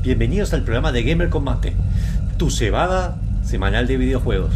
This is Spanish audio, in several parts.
Bienvenidos al programa de Gamer Combate, tu cebada semanal de videojuegos.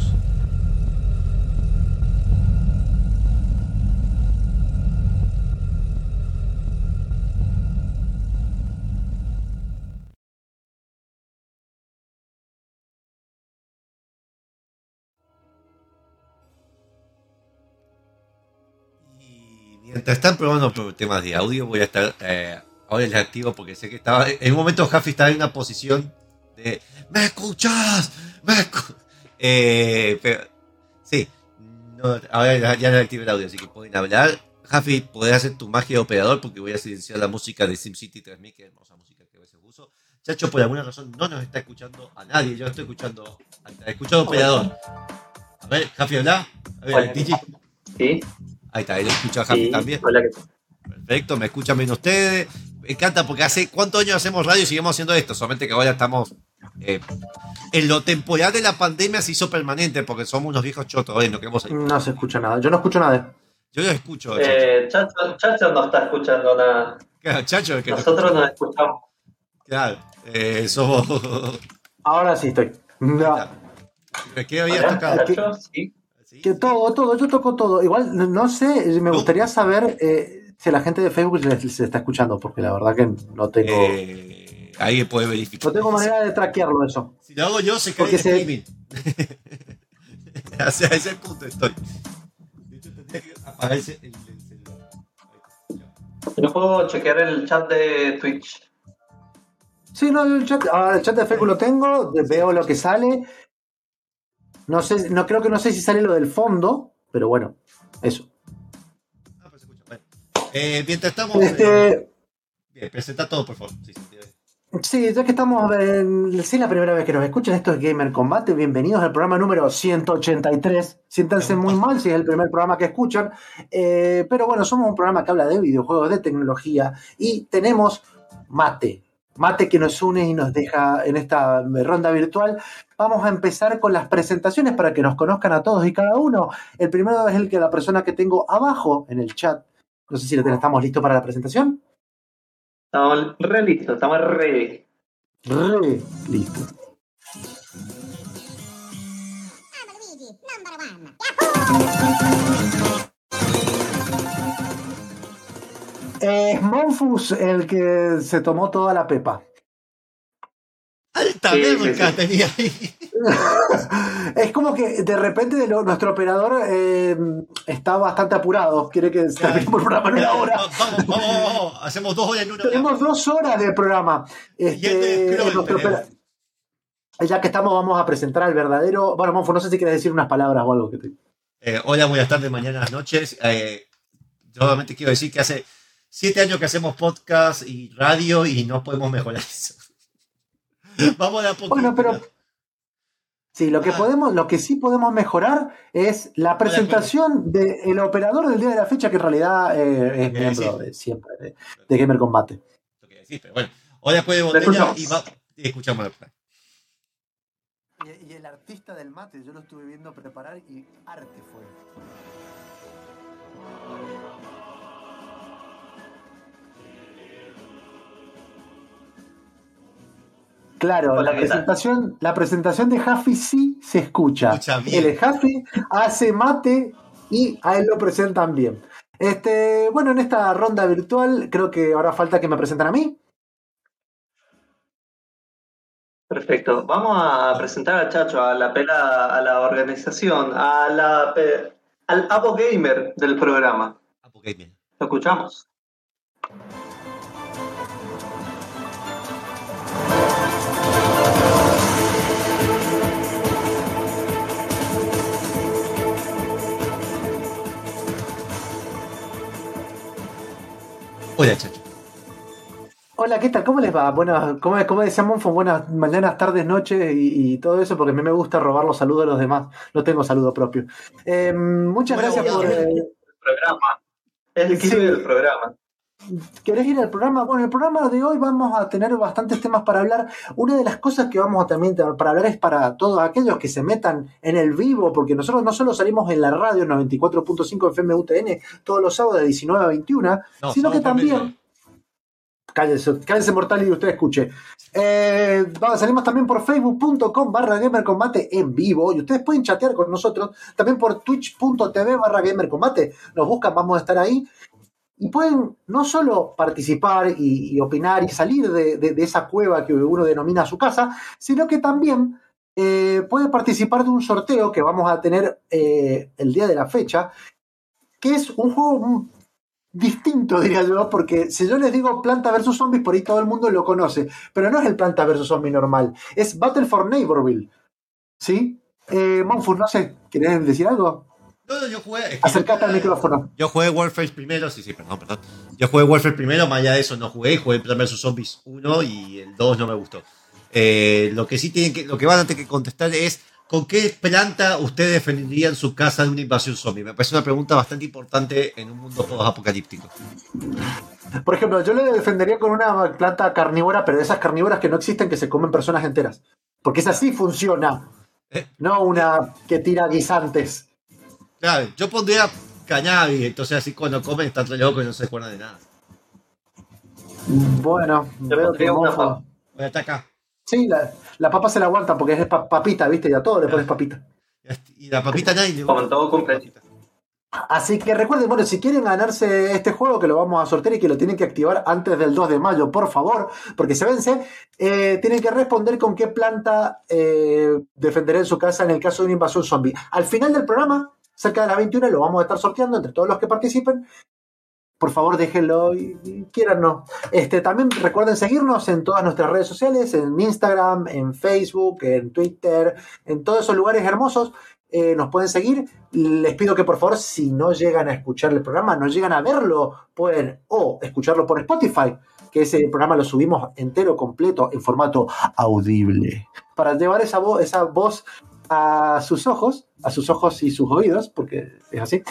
Mientras están probando temas de audio, voy a estar eh, ahora les activo porque sé que estaba. En un momento Jaffi estaba en una posición de. ¡Me escuchas! ¡Me escu-". Eh, pero. Sí. No, ahora ya, ya le activé el audio, así que pueden hablar. Jaffi, podés hacer tu magia de operador porque voy a silenciar la música de SimCity 3000, que es hermosa música que a veces uso. Chacho, por alguna razón no nos está escuchando a nadie. Yo estoy escuchando. Escuchado operador. A ver, Jaffi, habla. A ver. Digi. Sí, Ahí está, él escucha a Jaffi sí. también. Hola, ¿qué tal? Perfecto, me escuchan bien ustedes. Me encanta porque hace cuántos años hacemos radio y seguimos haciendo esto. Solamente que ahora estamos. eh, en lo temporal de la pandemia se hizo permanente porque somos unos viejos chotos. eh, no queremos- No se escucha nada. Yo no escucho nada. Yo lo escucho, Eh, Chacho, Chacho no está escuchando nada. Claro, Chacho, el que no Nosotros nos escuchamos. Claro, eh, somos. Ahora sí estoy. No. ¿Qué habías Hola, tocado? Chacho, sí. ¿Sí? Que todo, todo, yo toco todo. Igual, no- no sé, me gustaría saber eh, si a la gente de Facebook se, se está escuchando, porque la verdad que no tengo, Eh, ahí puede verificar. no tengo manera de traquearlo eso. Si lo hago yo, se cae el se- streaming. o sea, a ese punto estoy. De hecho, tendría que apagarse el, el celular. Ahí está. Yo puedo chequear el chat de Twitch. Sí, no, el chat, ah, el chat de Facebook lo tengo, veo lo que sale. No sé, no creo que no sé si sale lo del fondo, pero bueno, eso. Eh, mientras estamos. eh, Este, bien, presenta todo, por favor. Sí, sí, sí. Sí, ya que estamos en. Si es la primera vez que nos escuchan, esto es Gamer Combate. Bienvenidos al programa número 183. Siéntanse muy mal si es el primer programa que escuchan. Eh, pero bueno, somos un programa que habla de videojuegos, de tecnología y tenemos mate. Mate que nos une y nos deja en esta ronda virtual. Vamos a empezar con las presentaciones para que nos conozcan a todos y cada uno. El primero es el que la persona que tengo abajo en el chat. No sé si estamos listos para la presentación. Estamos re listos, estamos re. Re listo. I'm Luigi, number one. Es Monfus el que se tomó toda la pepa. Alta Sí, verga sí, sí. tenía ahí. es como que de repente de lo- nuestro operador eh, está bastante apurado. Quiere que terminemos el programa en una hora. Vamos, vamos, vamos, vamos. Hacemos dos horas en una hora. Tenemos dos horas de programa. Este, opera- Ya que estamos, vamos a presentar al verdadero. Bueno, Monfus, no sé si quieres decir unas palabras o algo que te. Eh, hola, buenas tardes, mañanas, noches. Eh, yo solamente quiero decir que hace siete años que hacemos podcast y radio y no podemos mejorar eso. Vamos de a poco. Bueno, pero. Sí, lo que Ah. podemos, lo que sí podemos mejorar es la presentación del operador del día de la fecha, que en realidad eh, es miembro de siempre de, de Gamer Combate. Lo que decís, pero bueno. Hola, Cueve Te Botella escuchamos. y, va, y escuchamos. Y, el artista del mate, yo lo estuve viendo preparar y arte fue. Claro, la presentación, la presentación de Jaffi sí se escucha. Bien. Jaffi, hace mate y a él lo presentan bien. Este, bueno, en esta ronda virtual creo que ahora falta que me presenten a mí. Perfecto. Vamos a presentar a Chacho, a la pela, a la organización, a la al Abo Gamer del programa. Porque bien. ¿Lo escuchamos? Hola, chacho. Hola, ¿qué tal? ¿Cómo les va? Buenas, ¿cómo, cómo decía Monfo? Buenas mañanas, tardes, noches y, y todo eso, porque a mí me gusta robar los saludos de los demás. No tengo saludo propio. Eh, muchas Bueno, gracias por. eh, El programa. Es el Sí. del programa. ¿Querés ir al programa? Bueno, el programa de hoy vamos a tener bastantes temas para hablar. Una de las cosas que vamos a también tener para hablar es para todos aquellos que se metan en el vivo, porque nosotros no solo salimos en la radio 94.5 FM UTN todos los sábados de 19 a 21, No, sino que también. Cállense, cállense mortal y usted escuche. Eh, salimos también por facebook.com barra gamercombate en vivo y ustedes pueden chatear con nosotros también por twitch.tv barra gamercombate. Nos buscan, vamos a estar ahí. Y pueden no solo participar y, opinar y salir de, de- esa cueva que uno denomina su casa, sino que también eh, puede participar de un sorteo que vamos a tener eh, el día de la fecha, que es un juego distinto, diría yo, porque si yo les digo Planta vs. Zombies, por ahí todo el mundo lo conoce, pero no es el Planta vs. Zombie normal, es Battle for Neighborville. ¿Sí? Eh, Monfus, no sé, ¿querés decir algo? No, no, yo jugué. es que Acercate yo al micrófono. Yo jugué Warfare primero, sí, sí, perdón, perdón. Yo jugué Warfare primero, más allá de eso no jugué, jugué Planta vs Zombies 1 y el 2 no me gustó. Eh, lo que sí tienen que, lo que van a tener que contestar es ¿con qué planta ustedes defenderían su casa de una invasión zombie? Me parece una pregunta bastante importante en un mundo apocalíptico. Por ejemplo, yo le defendería con una planta carnívora, pero de esas carnívoras que no existen, que se comen personas enteras. Porque esa sí funciona. Eh. No una que tira guisantes. Claro, yo pondría cannabis, entonces así cuando comen están re locos y no se acuerdan de nada. Bueno, Le veo que una papa. Voy hasta acá. Sí, la, la papa se la aguanta porque es pa- papita, ¿viste? Y a todo le pones papita. Y la papita nadie le Como todo. Así que recuerden, bueno, si quieren ganarse este juego, que lo vamos a sortear y que lo tienen que activar antes del 2 de mayo, por favor, porque se vence, eh, tienen que responder con qué planta eh, defenderá en su casa en el caso de una invasión zombie. Al final del programa, cerca de las 21, lo vamos a estar sorteando entre todos los que participen. Por favor, déjenlo y, y quierannos. Este, también recuerden seguirnos en todas nuestras redes sociales, en Instagram, en Facebook, en Twitter, en todos esos lugares hermosos. Eh, nos pueden seguir. Les pido que por favor, si no llegan a escuchar el programa, no llegan a verlo, pueden o escucharlo por Spotify, que ese programa lo subimos entero, completo, en formato audible, para llevar esa voz a sus ojos, a sus ojos y sus oídos, porque es así.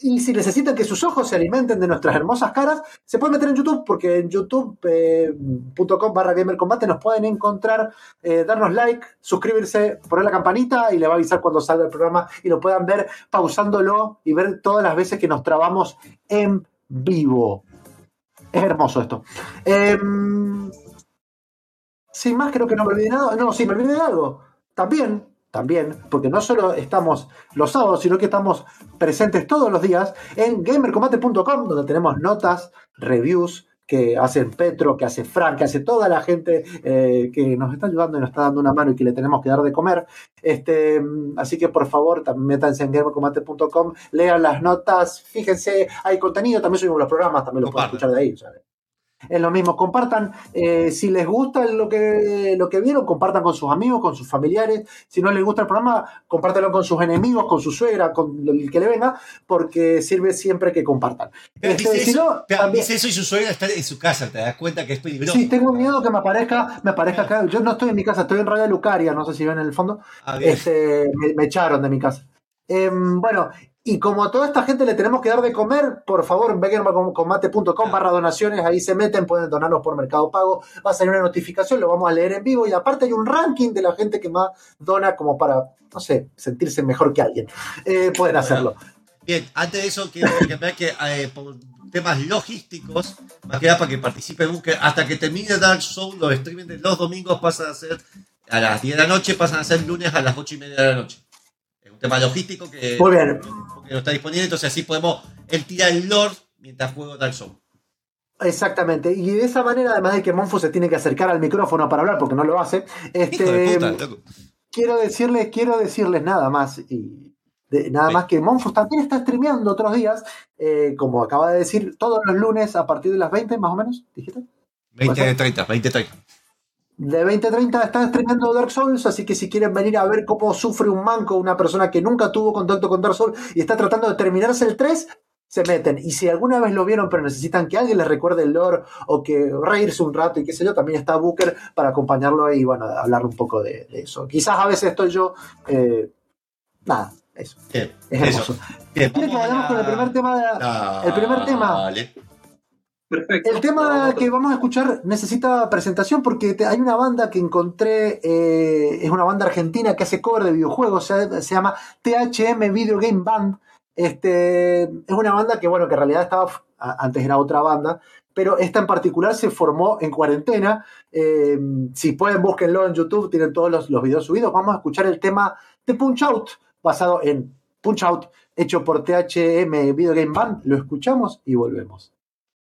Y si necesitan que sus ojos se alimenten de nuestras hermosas caras, se pueden meter en YouTube, porque en youtube.com barra gamercombate nos pueden encontrar, eh, darnos like, suscribirse, poner la campanita y le va a avisar cuando salga el programa y lo puedan ver pausándolo y ver todas las veces que nos trabamos en vivo. Es hermoso esto. Em, sin más, creo que no me olvidé nada. No, sí, me olvidé de algo. También, también, porque no solo estamos los sábados, sino que estamos presentes todos los días en gamercombate.com, donde tenemos notas, reviews que hacen Petro, que hace Frank, que hace toda la gente eh, que nos está ayudando y nos está dando una mano y que le tenemos que dar de comer. Este, así que por favor, también métanse en gamercombate.com, lean las notas, fíjense, hay contenido, también subimos los programas, también los pueden escuchar de ahí. sea, es lo mismo, compartan, eh, si les gusta lo que, lo que vieron, compartan con sus amigos, con sus familiares, si no les gusta el programa, compártelo con sus enemigos, con su suegra, con el que le venga, porque sirve siempre que compartan. Pero Este, dice, si eso, no, pero también- dice eso y su suegra está en su casa, te das cuenta que es peligroso. Sí, tengo miedo que me aparezca, me aparezca acá. Yo no estoy en mi casa, estoy en Radio Lucaria, no sé si ven en el fondo. A ver, Este, me, me echaron de mi casa. Em, bueno, y como a toda esta gente le tenemos que dar de comer, por favor, en beckercombate.com barra donaciones, ahí se meten, pueden donarnos por Mercado Pago, va a salir una notificación, lo vamos a leer en vivo y aparte hay un ranking de la gente que más dona como para, no sé, sentirse mejor que alguien. Eh, pueden hacerlo. bien, antes de eso quiero que vean que eh, por temas logísticos, más que nada para que participen, busquen, hasta que termine Dark Souls, los streaming de los domingos pasan a ser a las 10 de la noche, pasan a ser lunes a las 8 y media de la noche. Es un tema logístico que, Muy bien. Que no está disponible, entonces así podemos él tira el Lord mientras juego Dark Souls. Exactamente, y de esa manera, además de que Monfu se tiene que acercar al micrófono para hablar porque no lo hace, Hijo de este, puta, quiero decirles, quiero decirles nada más y de- nada Sí. más que Monfus también está streameando otros días, eh, como acaba de decir, todos los lunes a partir de las 20 más o menos, dijiste. 20 de 30, 20 de 30. De 20-30 está streameando Dark Souls, así que si quieren venir a ver cómo sufre un manco, una persona que nunca tuvo contacto con Dark Souls y está tratando de terminarse el 3, se meten. Y si alguna vez lo vieron, pero necesitan que alguien les recuerde el lore o que reírse un rato y qué sé yo, también está Booker para acompañarlo y bueno, hablar un poco de, de eso. Quizás a veces estoy yo. eh, nada, eso. Bien, Es hermoso. Bien, ¿Quieren que vamos con el primer tema? de- la- el primer tema. Perfecto. El tema que vamos a escuchar necesita presentación porque te- hay una banda que encontré, eh, es una banda argentina que hace cover de videojuegos, se, se llama THM Video Game Band. Este, es una banda que, bueno, que en realidad estaba, antes era otra banda, pero esta en particular se formó en cuarentena. Eh, si pueden, búsquenlo en YouTube, tienen todos los, los videos subidos. Vamos a escuchar el tema de Punch Out, basado en Punch Out, hecho por THM Video Game Band. Lo escuchamos y volvemos.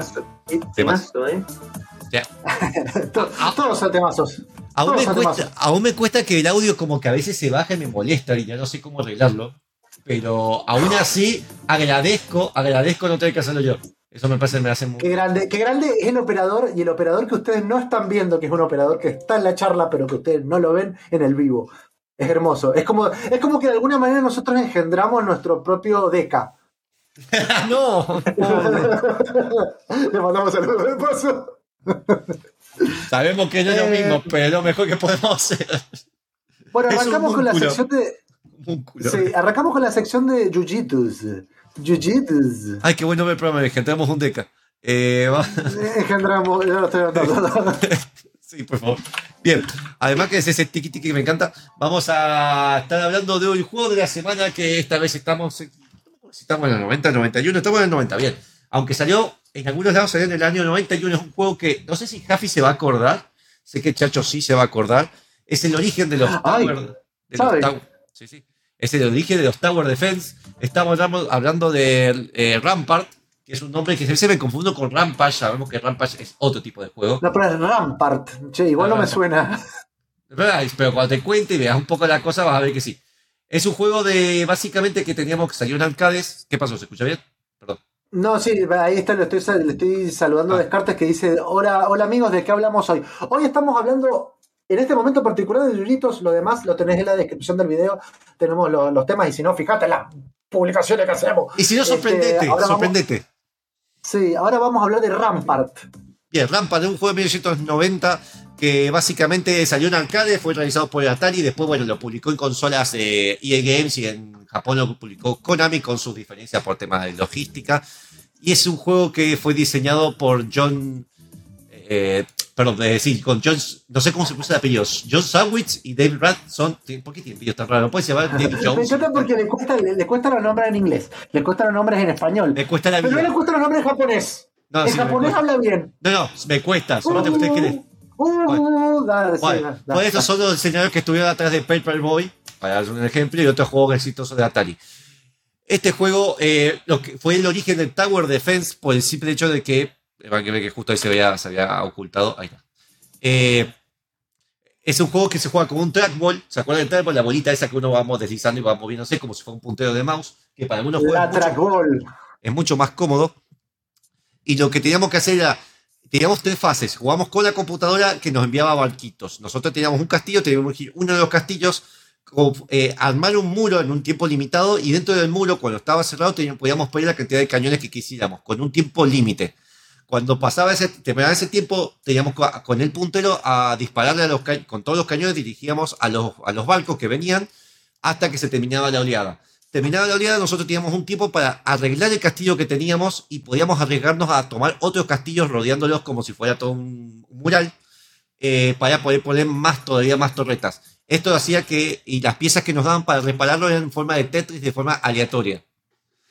temazo, eh, temazo, ¿eh? To- Todos son temazos. Aún me, Todos cuesta, temazos. aún me cuesta que el audio como que a veces se baja y me molesta y ya no sé cómo arreglarlo. Pero aún así agradezco, agradezco no tener que hacerlo yo. Eso me parece me hace muy... Qué grande, qué grande es el operador y el operador que ustedes no están viendo, que es un operador que está en la charla, pero que ustedes no lo ven en el vivo. Es hermoso. Es como, es como que de alguna manera nosotros engendramos nuestro propio DECA. no, Le mandamos saludos de paso. sabemos que no es lo Eh. mismo, pero es lo mejor que podemos hacer. Bueno, arrancamos con la sección de. Sí, arrancamos con la sección de. Jiu-Jitus. Ay, qué bueno ver el programa, engendramos un deca. Eh, va- Engendramos. yo lo estoy anotando. Sí, por favor. Bien, además que es ese tiki tiki que me encanta, vamos a estar hablando de un juego de la semana que esta vez estamos, si estamos en el 90, 91, estamos en el 90, bien. Aunque salió, en algunos lados salió en el año 91, es un juego que no sé si Jaffi se va a acordar, sé que Chacho sí se va a acordar, es el origen de los Ay, Tower, de los. Tower- sí, sí. Es el origen de los Tower Defense. Estamos hablando, hablando de eh, Rampart, que es un nombre que se me confundo con Rampage. Sabemos que Rampage es otro tipo de juego. No, pero es Rampart. Che, igual no me suena. Pero cuando te cuente y veas un poco la cosa, vas a ver que sí. Es un juego de básicamente que teníamos que salir en arcades. ¿Qué pasó? ¿Se escucha bien? Perdón. No, sí, ahí está, lo estoy, sal- le estoy saludando a Ah. Descartes que dice, hola, hola amigos, ¿de qué hablamos hoy? Hoy estamos hablando, en este momento particular de Yuyitos, lo demás lo tenés en la descripción del video, tenemos lo- los temas y si no, fíjate en las publicaciones que hacemos. Y si no, Este, sorprendete, vamos- sorprendete. Sí, ahora vamos a hablar de Rampart. Bien, Rampart es un juego de 1990 que básicamente salió en arcade, fue realizado por Atari y después, bueno, lo publicó en consolas eh, EA Games y en Japón lo publicó Konami con sus diferencias por temas de logística. Y es un juego que fue diseñado por John. eh, perdón, eh, sí, con John. No sé cómo se puso el apellido. John Sandwich y David Rath son. ¿Por qué tiene apellido tan raro? Puede llamar David Me Jones. encanta porque le cuesta, le, le cuesta los nombres en inglés, le cuesta los nombres en español, Me cuesta la pero no le vida. cuesta los nombres en japonés. No, sí, me japonés habla bien. No, no, me cuesta. Solamente usted quiere. Uh, Bueno, por eso son los diseñadores que estuvieron atrás de Paperboy, para dar un ejemplo, y otro juego exitoso de Atari. Este juego eh, lo que fue el origen del Tower Defense por el simple hecho de que, van que ver que justo ahí se había, se había ocultado, ahí está. Eh, es un juego que se juega con un trackball, ¿se acuerdan del trackball? La bolita esa que uno vamos deslizando y va moviéndose como si fuera un puntero de mouse, que para algunos juegos mucho- es mucho más cómodo. Y lo que teníamos que hacer era, teníamos tres fases. Jugamos con la computadora que nos enviaba barquitos. Nosotros teníamos un castillo, teníamos que ir uno de los castillos, eh, armar un muro en un tiempo limitado y dentro del muro, cuando estaba cerrado, teníamos, podíamos pedir la cantidad de cañones que quisiéramos, con un tiempo límite. Cuando pasaba ese, terminaba ese tiempo, teníamos co- con el puntero a dispararle a los con todos los cañones, dirigíamos a los, a los barcos que venían hasta que se terminaba la oleada. Terminada la oleada, nosotros teníamos un tiempo para arreglar el castillo que teníamos y podíamos arriesgarnos a tomar otros castillos rodeándolos como si fuera todo un mural eh, para poder poner más, todavía más torretas. Esto hacía que, y las piezas que nos daban para repararlo eran en forma de Tetris, de forma aleatoria.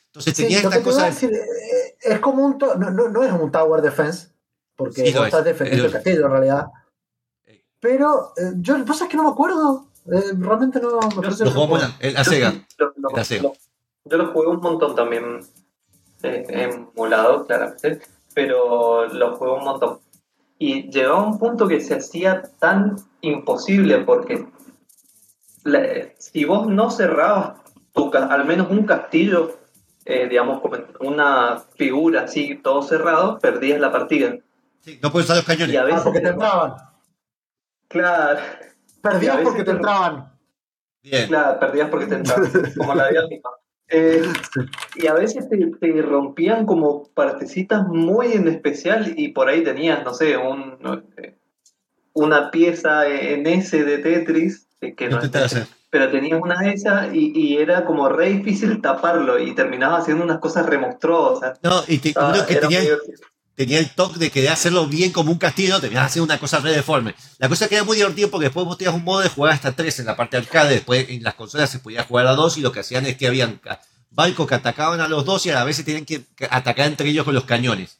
Entonces Sí, tenía lo esta cosa. decir, eh, es como un. to- No, no, no es un Tower Defense, porque Sí, vos es. estás defendiendo el es. castillo en realidad. Pero eh, yo, vos sabés que no me acuerdo. Eh, realmente no me parece Lo jugamos en la- Sega. sí, lo- lo- La Sega. lo- yo lo jugué un montón también eh, emulado, claramente, pero lo jugué un montón. Y llegaba a un punto que se hacía tan imposible porque la- si vos no cerrabas tu, ca- al menos un castillo, eh, digamos, como una figura así, todo cerrado, perdías la partida. Sí, no puedes usar los cañones. Y a Ah, veces, porque te entraban. claro, Perdías porque te entraban. Bien. Claro, perdías porque te entraban, como la vida misma. Eh, y a veces te, te rompían como partecitas muy en especial y por ahí tenías, no sé, un, no, eh, una pieza en S de Tetris, eh, que no pero tenías una de esas y, y era como re difícil taparlo y terminabas haciendo unas cosas remonstruosas. No, y te, Ah, que tenía, el- toque de querer hacerlo bien como un castillo, terminabas haciendo una cosa re deforme. La cosa que era muy divertido porque después vos tenías un modo de jugar hasta tres en la parte arcade, después en las consolas se podía jugar a dos y lo que hacían es que habían barcos que atacaban a los dos y a la vez se tenían que atacar entre ellos con los cañones.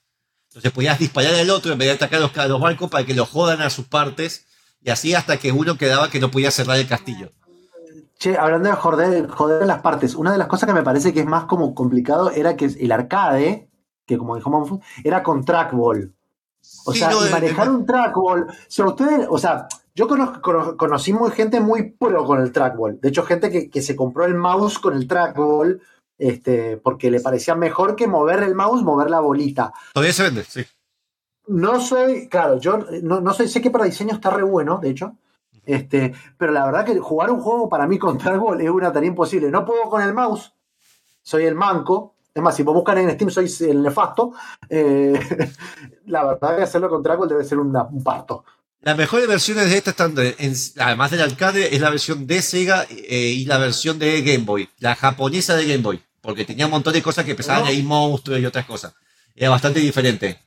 Entonces podías disparar al otro en vez de atacar los, ca- los barcos para que los jodan a sus partes y así hasta que uno quedaba que no podía cerrar el castillo. Che, hablando de joder, joder las partes, una de las cosas que me parece que es más como complicado era que el arcade, que como dijo Manfu, era con trackball. O Sí, sea, no, y de- manejar de- un trackball. Ustedes, o sea, yo conozco- cono- conocí muy gente muy pro con el trackball. De hecho, gente que, que se compró el mouse con el trackball, este, porque le parecía mejor que mover el mouse, mover la bolita. Todavía se vende, sí. No soy, claro, yo no, no soy, sé que para diseño está re bueno, de hecho. Este, pero la verdad que jugar un juego para mí con trackball es una tarea imposible. No puedo con el mouse, soy el manco. Es más, si vos buscan en Steam, soy el nefasto. Eh, la verdad que hacerlo con trackball debe ser una- un parto. Las mejores versiones de esta están, en- además del arcade, es la versión de Sega eh, y la versión de Game Boy, la japonesa de Game Boy, porque tenía un montón de cosas que empezaban ahí monstruos y otras cosas. Era bastante diferente.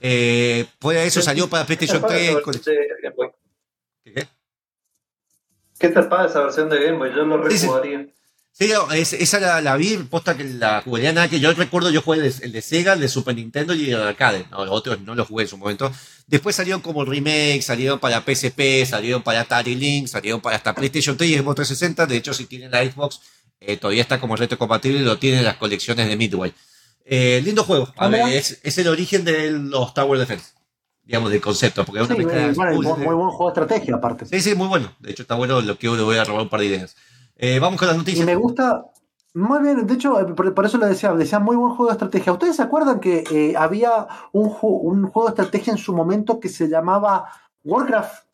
Eh, de eso salió para PlayStation ¿Qué tal 3. esa con- versión de Game Boy? ¿Qué, qué? ¿Qué tal para esa versión de Game Boy? Yo lo rejugaría. Sí, esa la, la vi, posta que la jugaría nada que yo recuerdo, yo jugué el de, el de Sega, el de Super Nintendo y el arcade, ¿no? los otros no los jugué en su momento. Después salieron como remake, salieron para PSP, salieron para Atari Link, salieron para hasta PlayStation 3 y Xbox 360. De hecho, si tienen la Xbox, eh, todavía está como retrocompatible y lo tienen en las colecciones de Midway. Eh, lindo juego, a ver, es, es el origen de los Tower Defense, digamos, del concepto, porque una Sí, de bueno, muy, muy buen juego de estrategia, aparte. Sí, sí, muy bueno. De hecho, está bueno lo que le voy a robar un par de ideas. Eh, vamos con las Y noticias. me gusta. Muy bien, de hecho, eh, por, por eso lo decía, decía muy buen juego de estrategia. ¿Ustedes se acuerdan que eh, había un, ju- un juego de estrategia en su momento que se llamaba Warcraft?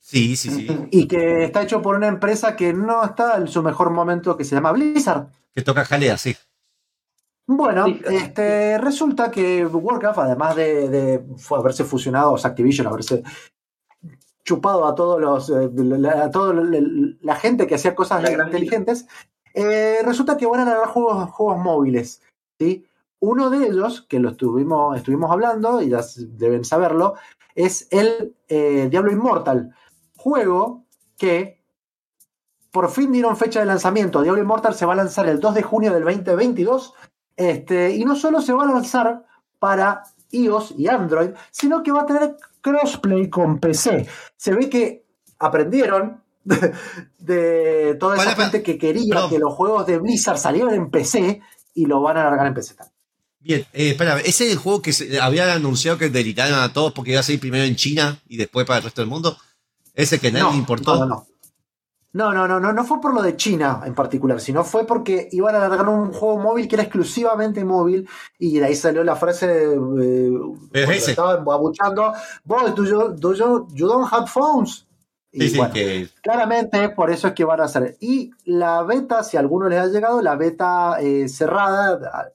Sí, sí, sí. y que está hecho por una empresa que no está en su mejor momento, que se llama Blizzard. Que toca jalea, sí. Bueno, Sí, este, resulta que Warcraft, además de, de haberse fusionado, o sea, Activision, haberse chupado a todos los eh, a toda la, gente que hacía cosas La inteligentes, eh, resulta que van a largar juegos, juegos móviles. ¿sí? Uno de ellos, que lo estuvimos, estuvimos hablando, y ya deben saberlo, es el eh, Diablo Immortal. Juego que por fin dieron fecha de lanzamiento. Diablo Immortal se va a lanzar el 2 de junio del 2022. Este, y no solo se va a lanzar para iOS y Android, sino que va a tener crossplay con PC. Se ve que aprendieron de, de toda esa Para, para. gente que quería que los juegos de Blizzard salieran en PC y lo van a largar en PC también. Bien, eh, espera, ese es el juego que se, habían anunciado que delitaron a todos porque iba a salir primero en China y después para el resto del mundo. Ese que nadie le importó. No, no, no. No, no, no, no, fue por lo de China en particular, sino fue porque iban a largar un juego móvil que era exclusivamente móvil y de ahí salió la frase eh, Es ese. estaban abuchando, Boy, do you, do you, you don't have phones. Y Sí, sí, bueno, que claramente por eso es que van a hacer. Y la beta, si a alguno les ha llegado, la beta eh, cerrada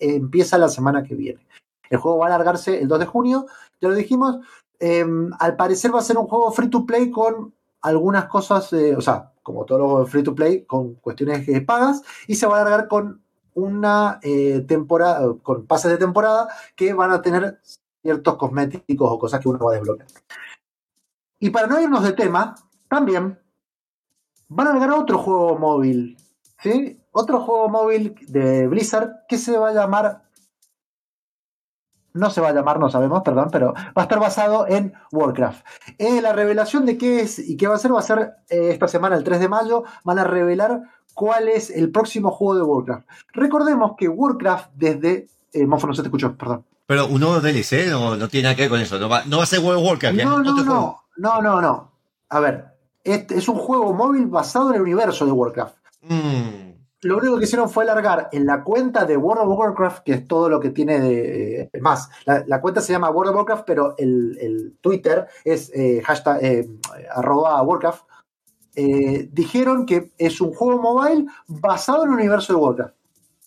eh, empieza la semana que viene. El juego va a alargarse el 2 de junio, ya lo dijimos. Eh, al parecer va a ser un juego free to play con algunas cosas, eh, o sea, como todos los free to play, con cuestiones que pagas, y se va a alargar con una eh, temporada, con pases de temporada que van a tener ciertos cosméticos o cosas que uno va a desbloquear. Y para no irnos de tema, también van a largar otro juego móvil, ¿sí? Otro juego móvil de Blizzard que se va a llamar no se va a llamar, no sabemos, perdón, pero va a estar basado en Warcraft. Eh, la revelación de qué es y qué va a ser va a ser eh, esta semana, el 3 de mayo, van a revelar cuál es el próximo juego de Warcraft. Recordemos que Warcraft desde... Eh, Mofo, no se te escuchó, perdón. Pero un nuevo DLC no, no tiene nada que ver con eso. No va, no va a ser World of Warcraft. No, no, no, no, no, no. A ver, este es un juego móvil basado en el universo de Warcraft. Mm, Lo único que hicieron fue largar en la cuenta de World of Warcraft, que es todo lo que tiene de. eh, más, la, la cuenta se llama World of Warcraft, pero el, el Twitter es eh, hashtag eh, arroba Warcraft. Eh, dijeron que es un juego mobile basado en el universo de Warcraft.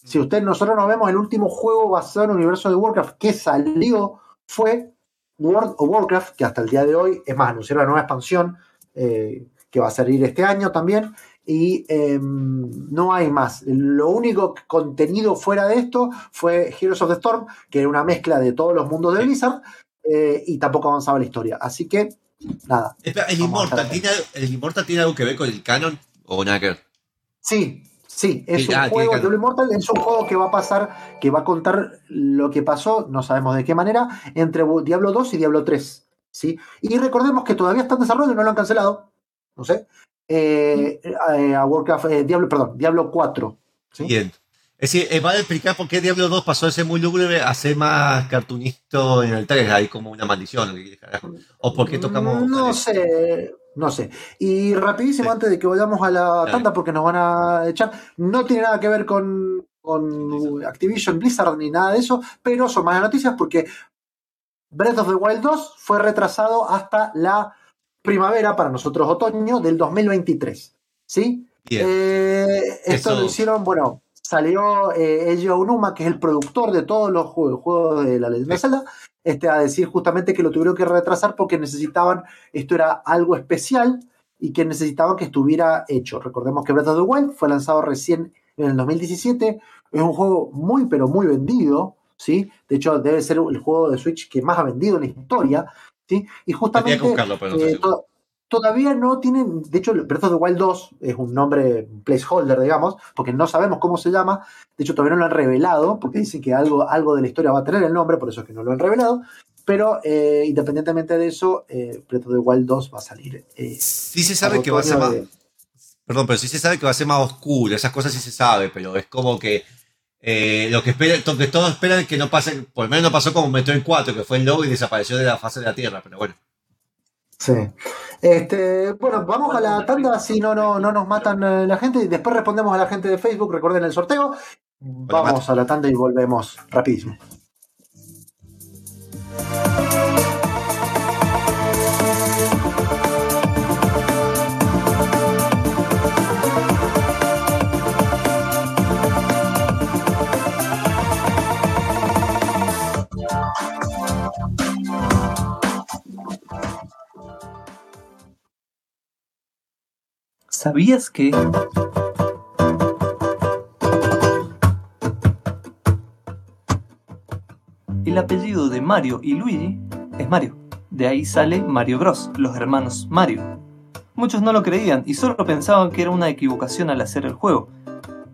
Si usted, nosotros nos vemos, el último juego basado en el universo de Warcraft que salió fue World of Warcraft, que hasta el día de hoy, es más, anunciaron la nueva expansión que va a salir este año también, y eh, no hay más. Lo único contenido fuera de esto fue Heroes of the Storm, que era una mezcla de todos los mundos de Blizzard, eh, y tampoco avanzaba la historia. Así que, nada. espera, ¿el, Immortal, ¿tiene, ¿El Immortal tiene algo que ver con el canon o nada que ver? Sí, sí, es Sí, un ah, juego, Diablo Immortal es un juego que va a pasar, que va a contar lo que pasó, no sabemos de qué manera, entre Diablo 2 y Diablo 3. ¿sí? Y recordemos que todavía está en desarrollo, no lo han cancelado, no sé, eh, eh, a Warcraft, eh, Diablo, perdón, Diablo 4. ¿sí? Bien. Es decir, eh, vale explicar por qué Diablo 2 pasó de ser muy lúgubre a ser más cartunista en el 3. Hay como una maldición. O por qué tocamos. No sé, no sé. Y rapidísimo, Sí. antes de que vayamos a la tanda, porque nos van a echar, no tiene nada que ver con, con Activision Blizzard ni nada de eso, pero son malas noticias porque Breath of the Wild 2 fue retrasado hasta la primavera, para nosotros otoño, del 2023. ¿Sí? Eh, esto Eso- lo hicieron, bueno, salió eh, Eiji Onuma, que es el productor de todos los juegos, juegos de la leyenda de Zelda, este, a decir justamente que lo tuvieron que retrasar porque necesitaban, esto era algo especial y que necesitaban que estuviera hecho. Recordemos que Breath of the Wild fue lanzado recién en el 2017, es un juego muy, pero muy vendido, ¿sí? De hecho, debe ser el juego de Switch que más ha vendido en la historia, ¿sí? Y justamente... buscarlo, pero no estoy Eh, to- todavía no tienen, de hecho, Breath of the Wild 2 es un nombre placeholder, digamos, porque no sabemos cómo se llama. De hecho, todavía no lo han revelado, porque dicen que algo, algo de la historia va a tener el nombre, por eso es que no lo han revelado. Pero eh, independientemente de eso, eh, Breath of the Wild 2 va a salir. eh, Sí se sabe que va a ser más. de- Perdón, pero sí se sabe que va a ser más oscuro. Esas cosas sí se sabe, pero es como que. Eh, lo que espera, que todos esperan es que no pase, por lo menos no pasó como Metroid 4, que fue el logo y desapareció de la fase de la Tierra, pero bueno. Sí. Este, bueno, vamos a la tanda, así no, no, no nos matan eh, la gente. Y después respondemos a la gente de Facebook. Recuerden el sorteo. Vamos a la tanda y volvemos rapidísimo. ¿Sabías que el apellido de Mario y Luigi es Mario? De ahí sale Mario Bros, los hermanos Mario. Muchos no lo creían y solo pensaban que era una equivocación al hacer el juego.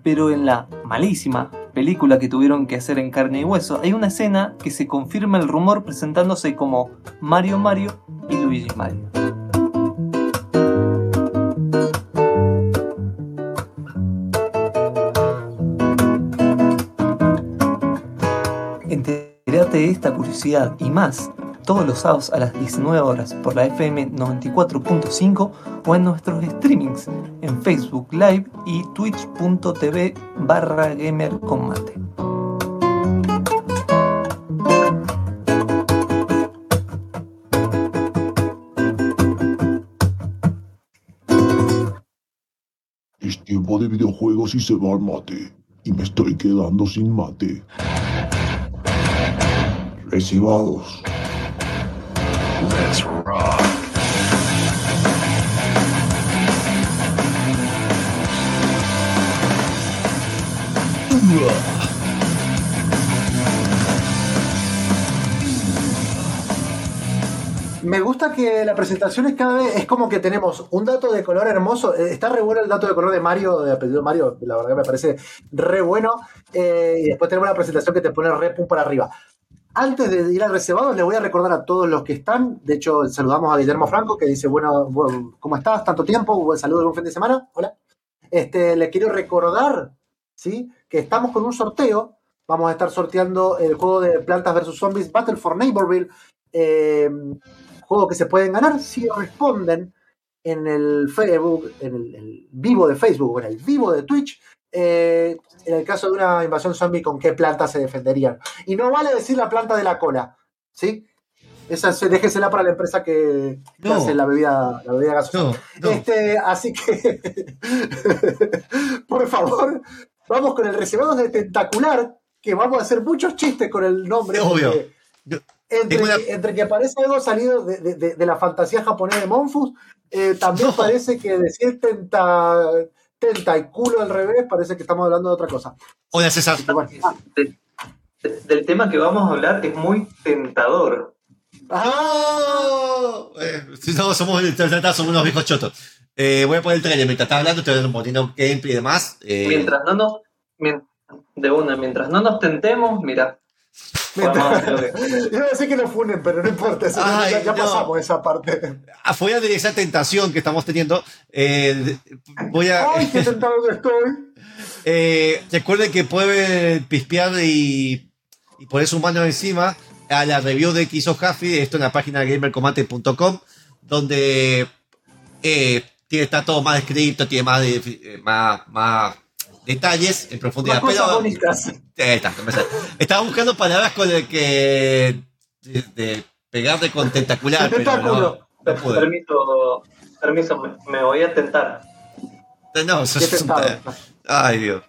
Pero en la malísima película que tuvieron que hacer en carne y hueso, hay una escena que se confirma el rumor presentándose como Mario Mario y Luigi Mario. Curiosidad y más todos los sábados a las 19 horas por la FM 94.5 o en nuestros streamings en Facebook Live y twitch.tv barra gamercombate. Es tiempo de videojuegos y se va al mate. Y me estoy quedando sin mate. Recibados. Let's rock. Me gusta que la presentación es cada vez, es como que tenemos un dato de color hermoso. Eh, Está re bueno el dato de color de Mario, de apellido Mario, la verdad que me parece re bueno. Eh, y después tenemos una presentación que te pone re pum para arriba. Antes de ir al reservado, les voy a recordar a todos los que están. De hecho, saludamos a Guillermo Franco, que dice: Bueno, ¿cómo estás? ¿Tanto tiempo? Buen saludo, buen fin de semana. Hola. Este, les quiero recordar ¿sí? que estamos con un sorteo. Vamos a estar sorteando el juego de Plantas vs. Zombies Battle for Neighborville. Eh, juego que se pueden ganar si responden en el Facebook, en el, el vivo de Facebook o en el vivo de Twitch. Eh, en el caso de una invasión zombie, ¿con qué planta se defenderían? Y no vale decir la planta de la cola, ¿sí? Esa se- déjesela para la empresa que, que No. hace la bebida, la bebida gaseosa. No, no. Este, así que, por favor, vamos con el reservado de Tentacular, que vamos a hacer muchos chistes con el nombre. Obvio. Entre, una- entre que parece algo salido de, de- de- de la fantasía japonesa de Monfus, eh, también parece que decir tenta, tenta y culo al revés, parece que estamos hablando de otra cosa. Hola César. Bueno. Ah, De- de- del tema que vamos a hablar es muy tentador. ¡Ah! Eh, si no, somos, somos unos viejos chotos. Eh, voy a poner el trailer mientras está hablando, estoy poniendo gameplay y demás. Eh, Mientras no nos. mien- de una, mientras no nos tentemos, mira. Lo que. Yo iba a decir que no funen, pero no importa, eso ya- Ay, ya, ya no. pasamos esa parte. afuera de esa tentación que estamos teniendo, eh, voy a. ¡Ay, qué tentado que estoy! Eh, recuerden que pueden pispear y, y poner su mano encima a la review de que hizo Jaffi, esto en la página gamercombate.com, donde eh, tiene, está todo más escrito, tiene más, de- eh, más, más detalles en profundidad. Pero, está. Estaba buscando palabras con el que. de, de pegarle con tentacular, pero no, Tentáculo. no pude. Permiso, permiso, me, me voy a tentar. No, eso Qué es un-. Ay, Dios.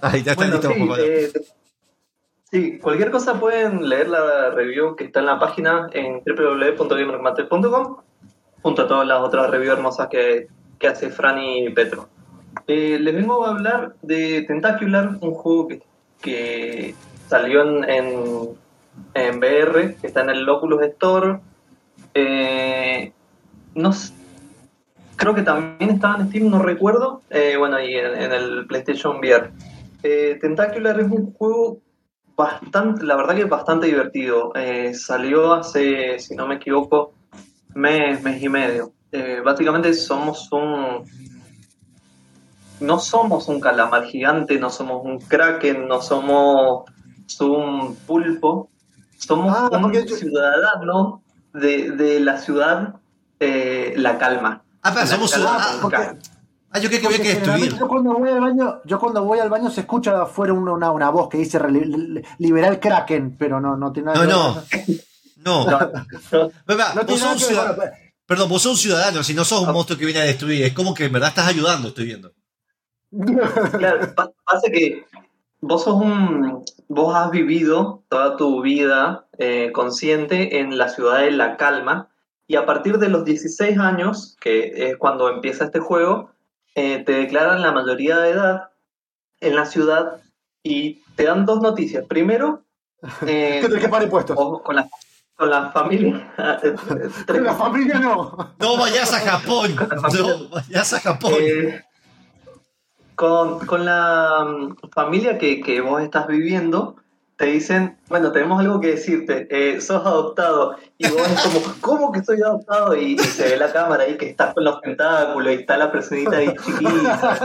Ay, ya está Bueno, listo. sí, favor. eh, sí, cualquier cosa pueden leer la review que está en la página en www.gamercombate.com junto a todas las otras reviews hermosas que, que hace Fran y Petro. Eh, les vengo a hablar de Tentacular, un juego que, salió en, en, en VR, que está en el Oculus Store. Eh, no creo que también estaba en Steam, no recuerdo. Eh, bueno, y en, en el PlayStation VR. Tentacular es un juego bastante, la verdad que es bastante divertido. Salió hace, si no me equivoco, mes, mes y medio. Básicamente somos un... No somos un calamar gigante, no somos un kraken, no somos un pulpo. Somos Ah, un yo- ciudadano de, de la ciudad eh, La Calma. Ah, pero somos ciudadanos. porque- Ah, yo creo que había. Yo cuando voy al baño, yo cuando voy al baño se escucha de afuera una, una, una voz que dice "Reli- li- liberal Kraken, pero no, no tiene nada No, que ver. no. No. No, vos sos un ciudadano. Perdón, vos sos un ciudadano, si no sos un Ah. monstruo que viene a destruir. Es como que en verdad estás ayudando, estoy viendo. Claro, pa- pasa que vos sos un, vos has vivido toda tu vida eh, consciente en la ciudad de La Calma, Y a partir de los 16 años, que es cuando empieza este juego, eh, te declaran la mayoría de edad en la ciudad y te dan dos noticias. Primero, eh, Que pagar impuestos. con la, con la familia. Pero la familia no. No vayas a Japón. No vayas a Japón. Eh, con, con la mm, familia que, que vos estás viviendo, te dicen, bueno, tenemos algo que decirte, eh, sos adoptado. Y vos es como, ¿cómo que soy adoptado? Y, y se ve la cámara ahí que estás con los tentáculos y está la personita ahí chiquita.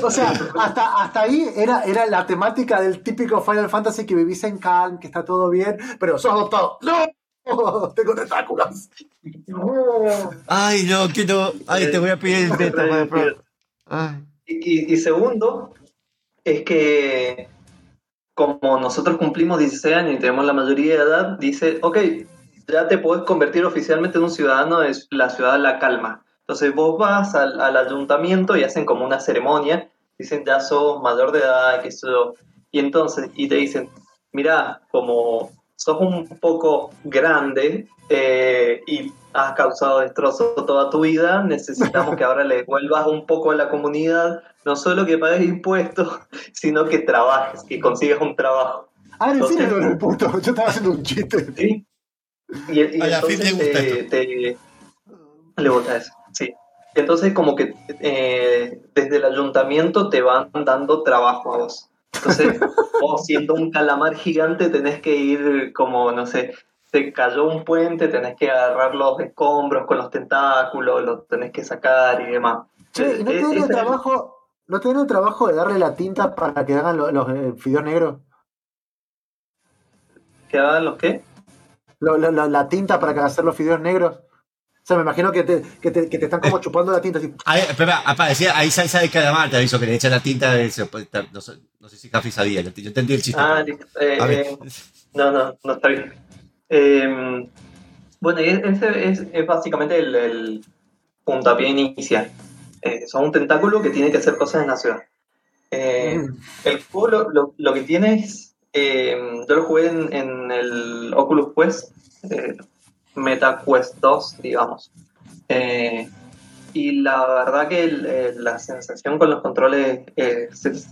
O sea, hasta, hasta ahí era, era la temática del típico Final Fantasy que vivís en Cannes, que está todo bien, pero sos adoptado. ¡No! Tengo tentáculos. Ay, no, que no. Ay, te voy a pedir el probar. Ay. Y, y- segundo, es que como nosotros cumplimos 16 años y tenemos la mayoría de edad, dice, ok, ya te puedes convertir oficialmente en un ciudadano de la ciudad de La Calma. Entonces vos vas al, al ayuntamiento y hacen como una ceremonia, dicen, ya sos mayor de edad, que eso. Y entonces, y te dicen, mira, como sos un poco grande eh, y has causado destrozos toda tu vida, necesitamos que ahora le vuelvas un poco a la comunidad, no solo que pagues impuestos, sino que trabajes, que consigas un trabajo. Ah, en serio, un puto. Yo estaba haciendo un chiste. ¿sí? Y, y A entonces te- le gusta eso, sí. Entonces como que eh, desde el ayuntamiento te van dando trabajo a vos. Entonces, vos siendo un calamar gigante tenés que ir como, no sé, te cayó un puente, tenés que agarrar los escombros con los tentáculos, los tenés que sacar y demás. Che, ¿y no te Eh, dan el ese trabajo, no te dan el trabajo de darle la tinta para que hagan lo- los, eh, fideos negros? ¿Que hagan los qué? Lo- lo- lo- la tinta para que hacer los fideos negros. O sea, me imagino que te, que te, que te están como chupando la tinta. Así. Ahí, espera, aparecía, ahí salsa de calamar, te aviso que le echan la tinta. de- se puede estar- no, sé, no sé si Café sabía, yo entendí el chiste. Ah. Eh, eh, No, no, no está bien. Eh, bueno, y ese es, es básicamente el, el puntapié inicial. Eh, son un tentáculo que tiene que hacer cosas en la ciudad. Eh, Mm. el juego lo, lo- lo que tiene es. eh, yo lo jugué en, en el Oculus Quest, eh, Meta Quest 2, digamos. Eh, y la verdad que el- la sensación con los controles es,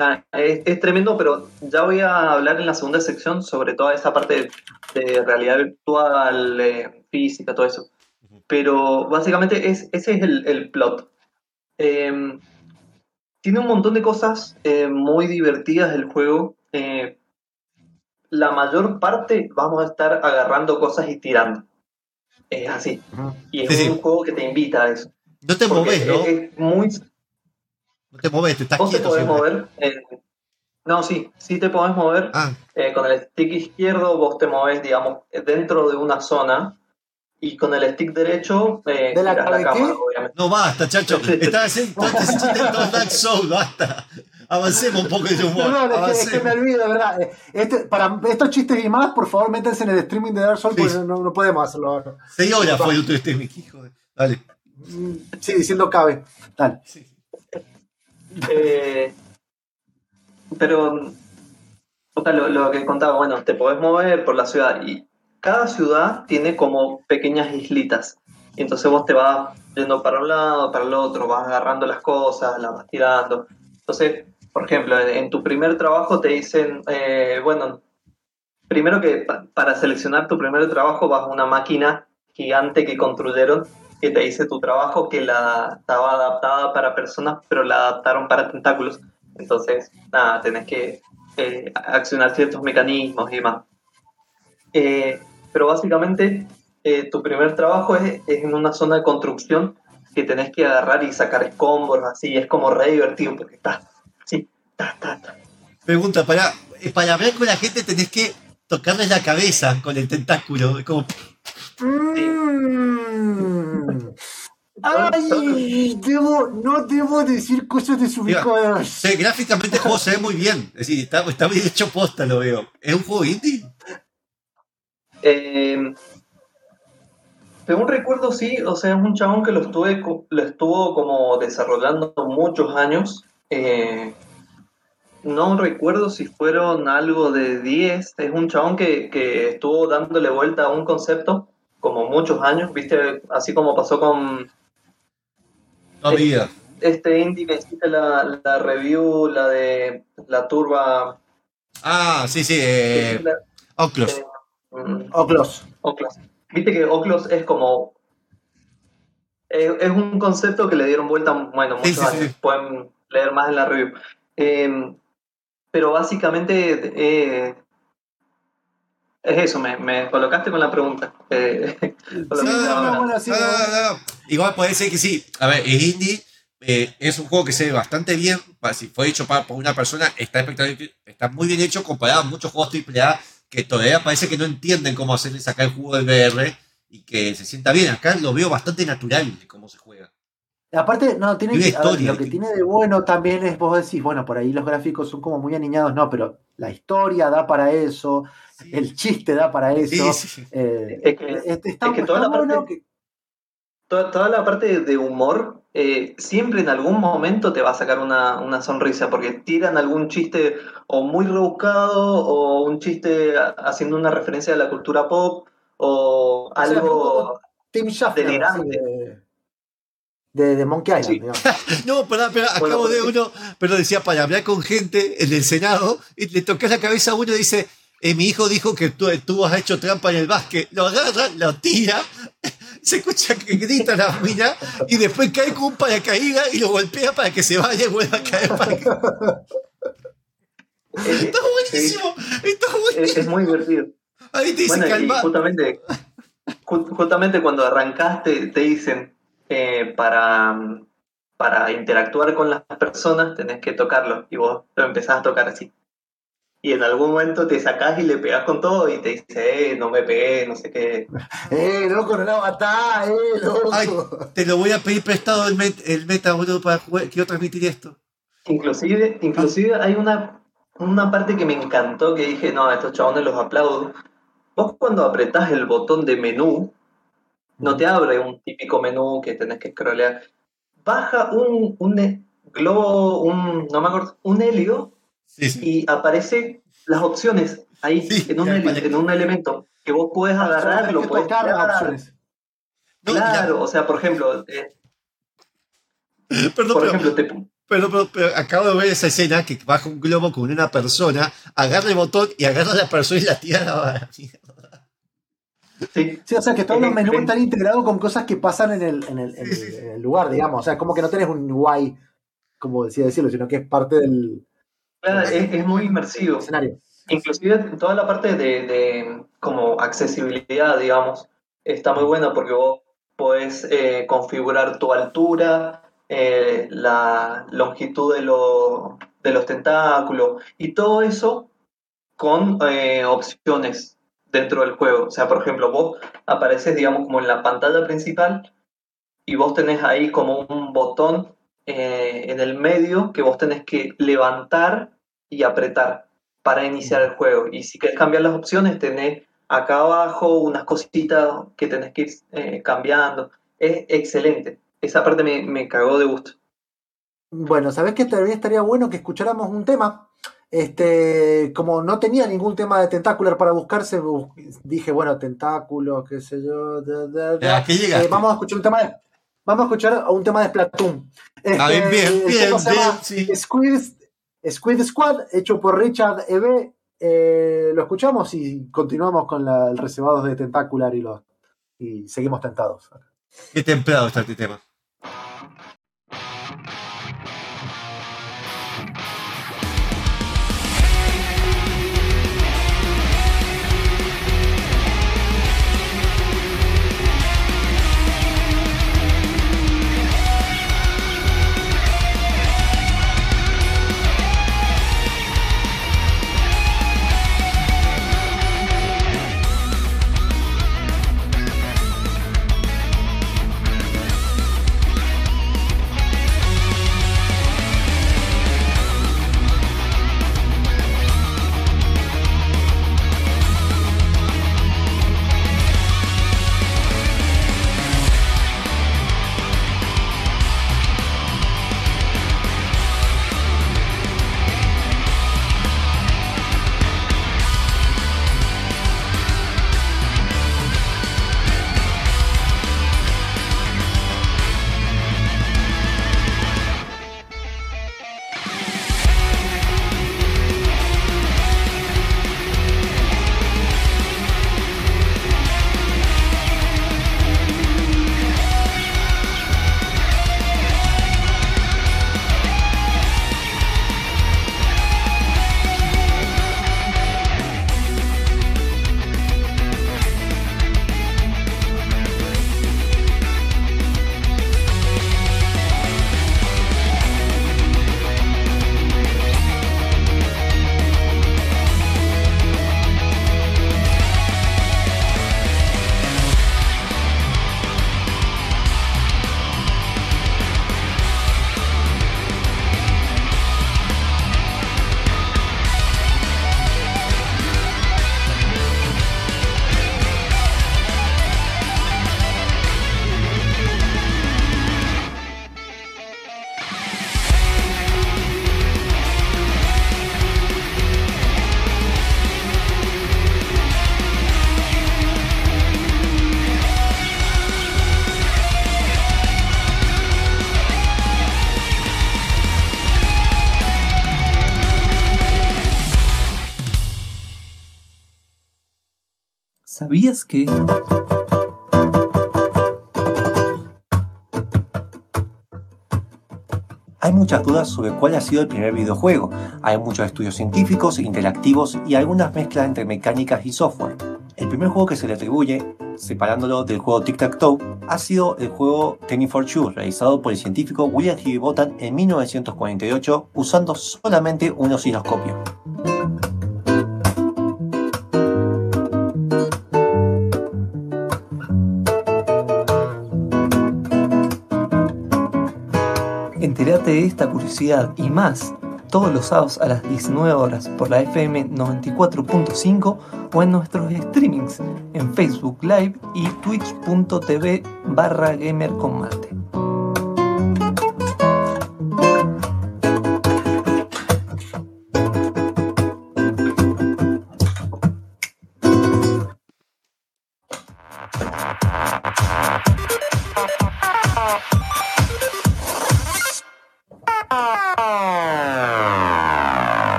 Ah, es, es tremendo, pero ya voy a hablar en la segunda sección sobre toda esa parte de, de realidad virtual, eh, física, todo eso. Pero básicamente es, ese es el, el plot. Eh, tiene un montón de cosas eh, muy divertidas del juego. Eh, la mayor parte vamos a estar agarrando cosas y tirando. Es así. Y es Sí, sí. un juego que te invita a eso. No te moves, ¿no? es, es muy No te moves, te estás Vos te quieto. podés siempre. mover. eh, no, sí, sí te podés mover. Ah, Eh, con el stick izquierdo vos te moves, digamos, dentro de una zona. Y con el stick derecho eh, ¿De la la cámara, obviamente. no basta, chacho. Estás todo Dark Souls, basta. Avancemos un poco de humor. Perdón, es que, es que me olvido, de verdad. Este, para estos chistes y más, por favor, métanse en el streaming de Dark Souls, Sí. porque no, no podemos hacerlo ahora. Seis horas fue el otro streaming, hijo de. Dale. Mm, Sí, diciendo cabe. Dale. Eh, pero, o sea, lo, que contaba, bueno, te podés mover por la ciudad y cada ciudad tiene como pequeñas islitas. Y entonces vos te vas yendo para un lado, para el otro, vas agarrando las cosas, las vas tirando. Entonces, por ejemplo, en, tu primer trabajo te dicen, eh, bueno, primero que pa- para seleccionar tu primer trabajo vas a una máquina gigante que construyeron que te dice tu trabajo que la estaba adaptada para personas, pero la adaptaron para tentáculos. Entonces, nada, tenés que eh, accionar ciertos mecanismos y demás. Eh, pero básicamente, eh, tu primer trabajo es, es en una zona de construcción que tenés que agarrar y sacar escombros, así, es como re divertido porque estás, sí, ta, ta, ta. Pregunta, para, eh, para hablar con la gente tenés que tocarles la cabeza con el tentáculo. Como, Mm. Ay, debo, no debo decir cosas desubicadas. Sí, gráficamente el juego se ve muy bien. Es decir, está, está bien hecho posta, lo veo. ¿Es un juego indie? Eh, según recuerdo, sí, o sea, es un chabón que lo, estuve, lo estuvo como desarrollando muchos años. Eh, no recuerdo si fueron algo de 10. Es un chabón que, que estuvo dándole vuelta a un concepto como muchos años, viste, así como pasó con No vida. este indie que hiciste la, la review, la de la turba. Ah, sí, sí. Eh, la- Oculus. eh, mm, Oclos. Oclos. Viste que Oclos es como. Es, es un concepto que le dieron vuelta, bueno, Sí, muchos sí, años. sí. Pueden leer más en la review. Eh, pero básicamente eh, es eso, me, me colocaste con la pregunta. Eh, con no, no, No. Igual puede ser que sí. A ver, es indie. eh, es un juego que se ve bastante bien. Si fue hecho pa- por una persona, está espectacular. Está muy bien hecho comparado a muchos juegos AAA que todavía parece que no entienden cómo hacerle sacar el juego del VR y que se sienta bien. Acá lo veo bastante natural de cómo se juega. Aparte, no, tiene que- ver, lo que tiene- tiene de bueno también es, vos decís, bueno, por ahí los gráficos son como muy aniñados, no, pero la historia da para eso, el chiste da para eso. Sí, sí. eh, Es que- es- está, es que toda la bueno parte- que- Toda, toda la parte de humor, eh, siempre en algún momento te va a sacar una, una sonrisa, porque tiran algún chiste o muy rebuscado, o un chiste haciendo una referencia a la cultura pop, o sea, algo... Tim Schafer Delirante. De, de, Monkey Island, Sí. No, pará, pará, Bueno, acabo de porque- uno, pero decía para hablar con gente en el Senado y le tocas la cabeza a uno y dice, eh, mi hijo dijo que tú, tú has hecho trampa en el básquet. Lo agarra, lo tira, se escucha que grita la mina y después cae con un paracaídas y lo golpea para que se vaya y vuelva a caer. Para que... eh, Está buenísimo, está es, es buenísimo. muy divertido. Ahí te dice Bueno, calma. justamente, ju- justamente cuando arrancaste te dicen, eh, para, para interactuar con las personas tenés que tocarlo, y vos lo empezás a tocar así. Y en algún momento te sacás y le pegás con todo y te dice, eh, no me pegué, no sé qué. ¡Eh, loco, no la matá! ¡Eh, loco! Ay, te lo voy a pedir prestado el, met- el meta, boludo, para jugar. Quiero transmitir esto. Inclusive, inclusive hay una, una parte que me encantó que dije, no, a estos chabones los aplaudo. Vos cuando apretás el botón de menú, no te abre un típico menú que tenés que scrollear. Baja un, un globo, un, no me acuerdo, un helio Sí, sí. y aparece las opciones ahí Sí, en, un en elemento que vos podés agarrar, Tenés lo que podés tocar las opciones. No, ya, Claro, o sea, por ejemplo, eh, perdón, por pero- ejemplo, te, Pero, pero, pero acabo de ver esa escena que baja un globo con una persona, agarra el botón y agarra a la persona y la tira a la mierda. Sí, Sí, o sea que todos los menús están integrados con cosas que pasan en el, en el, en el- en el lugar, digamos. O sea, como que no tenés un UI, como decía decirlo, sino que es parte del claro, es, es muy inmersivo. escenario. Inclusive toda la parte de, de como accesibilidad, digamos, está muy buena porque vos podés eh, configurar tu altura, eh, la longitud de, lo- de los tentáculos y todo eso con eh, opciones dentro del juego. O sea, por ejemplo, vos apareces, digamos, como en la pantalla principal y vos tenés ahí como un botón eh, en el medio que vos tenés que levantar y apretar para iniciar el juego. Y si querés cambiar las opciones, tenés acá abajo unas cositas que tenés que ir eh, cambiando. Es excelente. Esa parte me, me cagó de gusto. Bueno, ¿sabés qué? Todavía estaría bueno que escucháramos un tema. Este, como no tenía ningún tema de Tentacular para buscarse, bu- dije, bueno, tentáculo, qué sé yo. da, da, da. ¿A qué? Eh, vamos a escuchar un tema de, vamos a escuchar un tema de Splatoon. Ah, bien, bien, bien, bien, sí. Squid, Squid Squad, hecho por Richard E.B. Eh, lo escuchamos y continuamos con la- el reservados de Tentacular y los y seguimos tentados. Qué templado está este tema. ¿Sabías que... Hay muchas dudas sobre cuál ha sido el primer videojuego. Hay muchos estudios científicos, interactivos y algunas mezclas entre mecánicas y software. El primer juego que se le atribuye, separándolo del juego Tic-Tac-Toe, ha sido el juego Tennis for Two, realizado por el científico William Higginbotham en 1948 usando solamente un osciloscopio. De esta curiosidad y más todos los sábados a las 19 horas por la FM 94.5 o en nuestros streamings en Facebook Live y twitch.tv barra es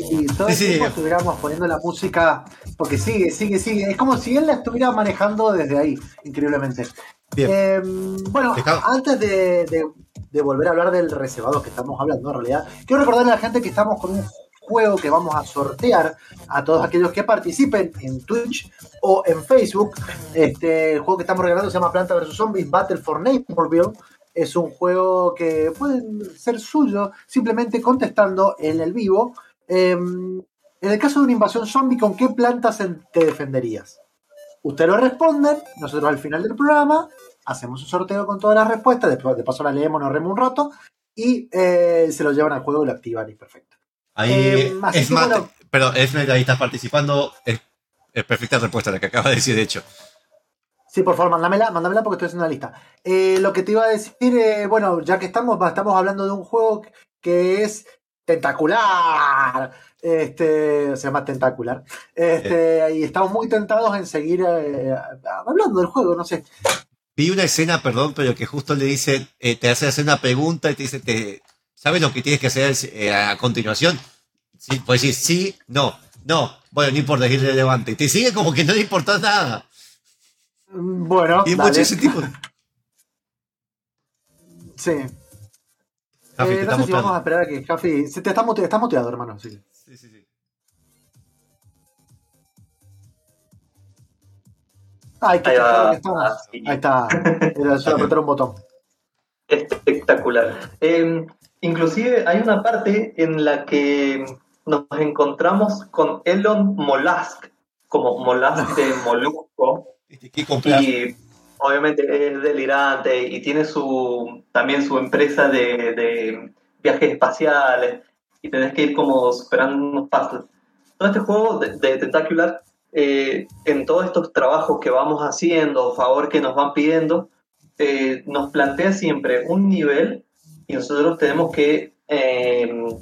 como si todo el Sí, sí. tiempo estuviéramos poniendo la música, porque sigue, sigue, sigue. Es como si él la estuviera manejando desde ahí, increíblemente. Bien. Eh, bueno, Dejá- antes de, de- de volver a hablar del reservado que estamos hablando, en realidad, quiero recordarle a la gente que estamos con un juego que vamos a sortear a todos aquellos que participen en Twitch o en Facebook. Este el juego que estamos regalando se llama Planta vs Zombies Battle for Neighborville. Es un juego que puede ser suyo simplemente contestando en el vivo. Eh, en el caso de una invasión zombie, ¿con qué plantas te defenderías? Ustedes lo responden, nosotros al final del programa hacemos un sorteo con todas las respuestas, después de paso la leemos, nos remos un rato y eh, se lo llevan al juego y lo activan y perfecto. Ahí Eh, así es más, bueno. pero Esmer ahí estás participando. Es, es perfecta respuesta la que acaba de decir, de hecho. Sí, por favor, mándamela, mándamela porque estoy haciendo una lista. Eh, lo que te iba a decir, eh, bueno, ya que estamos, estamos hablando de un juego que es tentacular. Este, se llama Tentacular. Este, y estamos muy tentados en seguir eh, hablando del juego, no sé. Vi una escena, perdón, pero que justo le dice, eh, te hace hacer una pregunta y te dice, te, ¿sabes lo que tienes que hacer eh, a continuación? Sí, pues decir sí, no, no, bueno, no importa, es irrelevante. Y te sigue como que no le importa nada. Bueno, Y mucho ese tipo. Sí. Javi, Eh, te no está sé si vamos a esperar a que Jafi. Se te está, mute- está muteado, hermano. Sí. Sí, sí, sí. Ay, qué Ahí. Ah, sí. Ahí está. Era solo apretar un botón. espectacular. Eh, inclusive hay una parte en la que nos encontramos con Elon Molask, como Molask de Molusco, Este, ¿Qué y obviamente es delirante y tiene su también su empresa de, viajes espaciales y tenés que ir como superando unos puzzles. Todo este juego de, Tentacular, eh, en todos estos trabajos que vamos haciendo, favor que nos van pidiendo, eh, nos plantea siempre un nivel y nosotros tenemos que eh,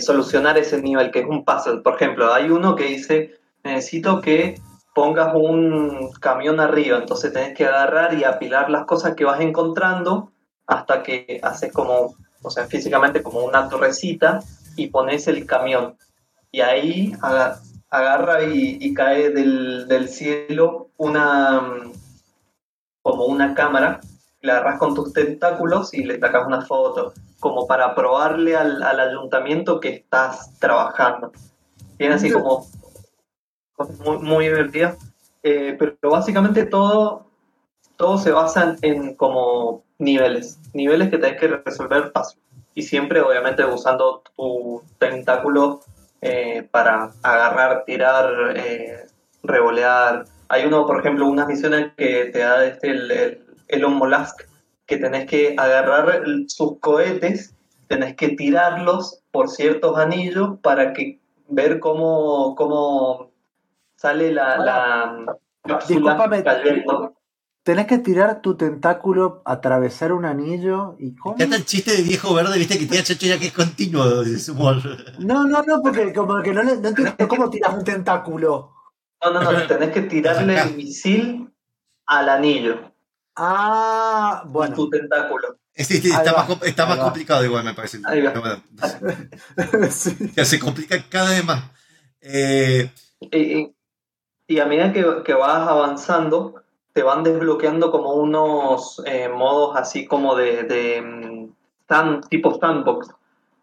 solucionar ese nivel, que es un puzzle. Por ejemplo, hay uno que dice, necesito que pongas un camión arriba, entonces tenés que agarrar y apilar las cosas que vas encontrando hasta que haces como, o sea, físicamente como una torrecita y pones el camión. Y ahí aga- agarra y, y cae del, del cielo una como una cámara, la agarras con tus tentáculos y le sacas una foto, como para probarle al, al ayuntamiento que estás trabajando. Tiene así como muy, muy divertidas, eh, pero básicamente todo, todo se basa en como niveles, niveles que tenés que resolver fácil. Y siempre, obviamente, usando tu tentáculo eh, para agarrar, tirar, eh, revolear. Hay uno, por ejemplo, unas misiones que te da este, el, el- Elon Musk, que tenés que agarrar el- sus cohetes, tenés que tirarlos por ciertos anillos para que ver cómo, cómo sale la, la cápsula Discúlpame. cayendo. Tenés que tirar tu tentáculo, atravesar un anillo y ¿cómo? Ya está el chiste de viejo verde, viste, que tiene chacho ya que es continuo de su humor. No, no, no, porque como que no, le- no entiendo cómo tiras un tentáculo. No, no, no, tenés que tirarle el misil al anillo, Ah, con bueno. tu tentáculo. Sí, sí, está, va, más, está complicado igual, me parece. Ahí va. Sí. ya se complica cada vez más. Eh, Y, y- y a medida que, que vas avanzando, te van desbloqueando como unos eh, modos así como de, de mm, stand- tipo sandbox.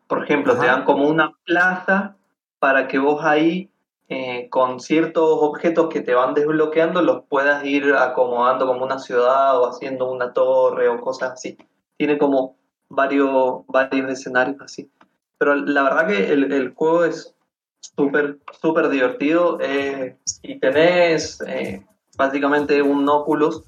Por ejemplo, te Ajá. dan como una plaza para que vos ahí, eh, con ciertos objetos que te van desbloqueando, los puedas ir acomodando como una ciudad o haciendo una torre o cosas así. Tiene como varios, varios escenarios así. Pero la verdad que el, el juego es súper, súper divertido. eh, si tenés eh, básicamente un Oculus,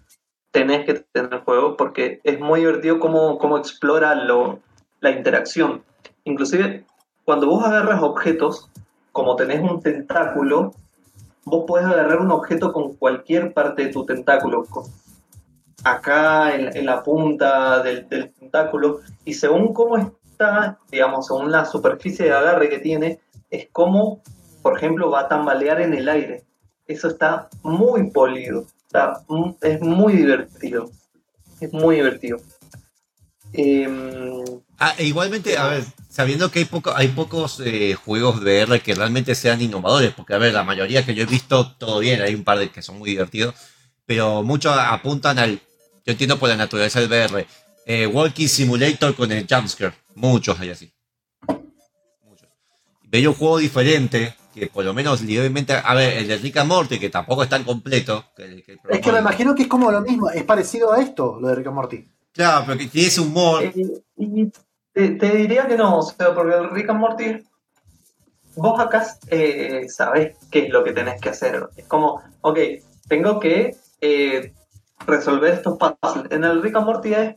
tenés que tener juego porque es muy divertido cómo, cómo explora lo, la interacción. Inclusive, cuando vos agarras objetos, como tenés un tentáculo, vos podés agarrar un objeto con cualquier parte de tu tentáculo. con- acá en, en la punta del, del tentáculo, y según cómo está, digamos, según la superficie de agarre que tiene, es como, por ejemplo, va a tambalear en el aire. Eso está muy polido, está es muy divertido. Es muy divertido. Em, ah, e igualmente, a ver, sabiendo que hay, poco, hay pocos eh, juegos VR que realmente sean innovadores, porque a ver, la mayoría que yo he visto, todo bien, hay un par de que son muy divertidos, pero muchos apuntan al, yo entiendo por la naturaleza del VR, eh, Walking Simulator con el jumpscare, muchos hay así. Veía un juego diferente, que por lo menos levemente, a ver, el de Rick and Morty, que tampoco es tan completo. Que, que Es que me imagino que es como lo mismo, es parecido a esto, lo de Rick and Morty. Claro, pero que tiene ese humor. Eh, y te, te diría que no, o sea, porque el Rick and Morty, vos acá eh, sabés qué es lo que tenés que hacer. Es como, ok, tengo que eh, resolver estos puzzles. En el Rick and Morty es,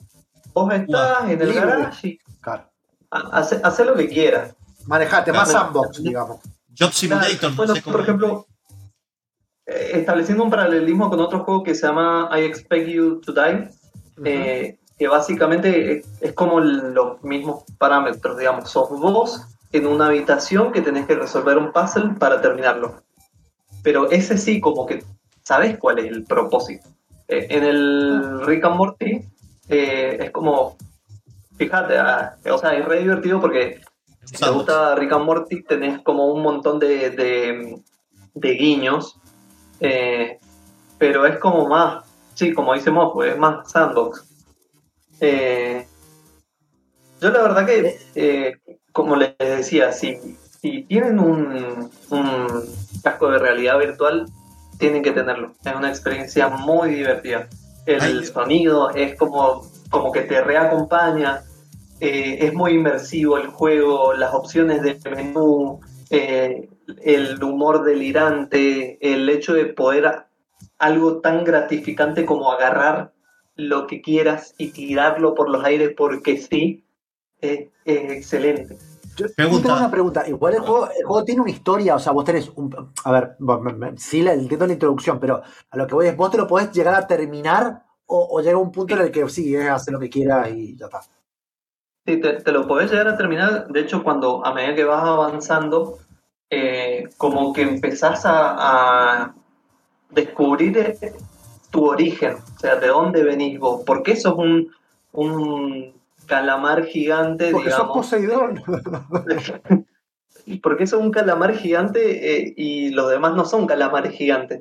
vos estás en el libre. garage y Claro. ha- hace, hace lo que quieras. Manejate, más Claro. sandbox, digamos. Job Simulator, no Bueno, sé por ejemplo, eh, estableciendo un paralelismo con otro juego que se llama I Expect You to Die, eh, que básicamente es, es como los mismos parámetros, digamos, sos vos en una habitación que tenés que resolver un puzzle para terminarlo. Pero ese sí, como que sabes cuál es el propósito. Eh, en el Rick and Morty eh, es como, fíjate, ah, o sea, es re divertido porque si te gusta Rick and Morty tenés como un montón de, de, de guiños, eh, pero es como más, sí, como dice Mofo, es más sandbox. Eh, yo la verdad que, eh, como les decía, si, si tienen un, un casco de realidad virtual, tienen que tenerlo. Es una experiencia muy divertida. El Ay. sonido es como, como que te reacompaña. Eh, es muy inmersivo el juego, las opciones del menú, eh, el humor delirante, el hecho de poder algo tan gratificante como agarrar lo que quieras y tirarlo por los aires porque sí, es, es excelente. Yo, tengo una pregunta. Igual el juego, el juego tiene una historia, o sea, vos tenés un. A ver, sí la, entiendo la introducción, pero a lo que voy es, vos te lo podés llegar a terminar o, o llega un punto en el que sí, es hacer lo que quieras y ya está. Sí, te, te lo podés llegar a terminar. De hecho, cuando a medida que vas avanzando, eh, como que empezás a, a descubrir eh, tu origen, o sea, de dónde venís vos. ¿Por qué sos un, un calamar gigante, Porque sos digamos? Poseidón. ¿Y por qué sos un calamar gigante eh, y los demás no son calamares gigantes?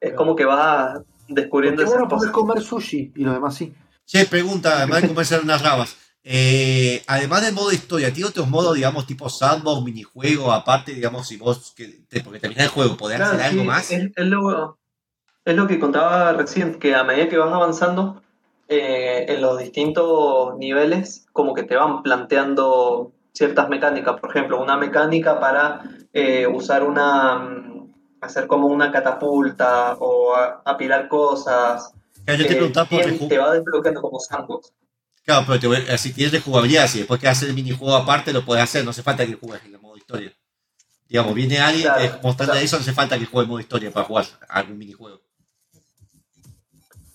Es como que vas descubriendo Porque esas vos no podés cosas. comer sushi y los demás sí. Che, pregunta, además de comerse unas rabas. Eh, además del modo historia, ¿tiene otros modos, digamos, tipo sandbox, minijuego, aparte, digamos, si vos, que, te- porque terminás el juego, podés Claro, hacer algo sí, más? Es, es lo, es lo que contaba recién, que a medida que vas avanzando eh, en los distintos niveles, como que te van planteando ciertas mecánicas. Por ejemplo, una mecánica para eh, usar una. mm, hacer como una catapulta o a- apilar cosas. Yo te eh, te va desbloqueando como sandbox. Claro, pero te voy- eh, si tienes de jugabilidad, si después quieres hacer el minijuego aparte, lo puedes hacer. No hace falta que juegues en el modo historia. Digamos, viene alguien Claro, mostrarle claro. eso, no hace falta que juegue el modo historia para jugar algún minijuego.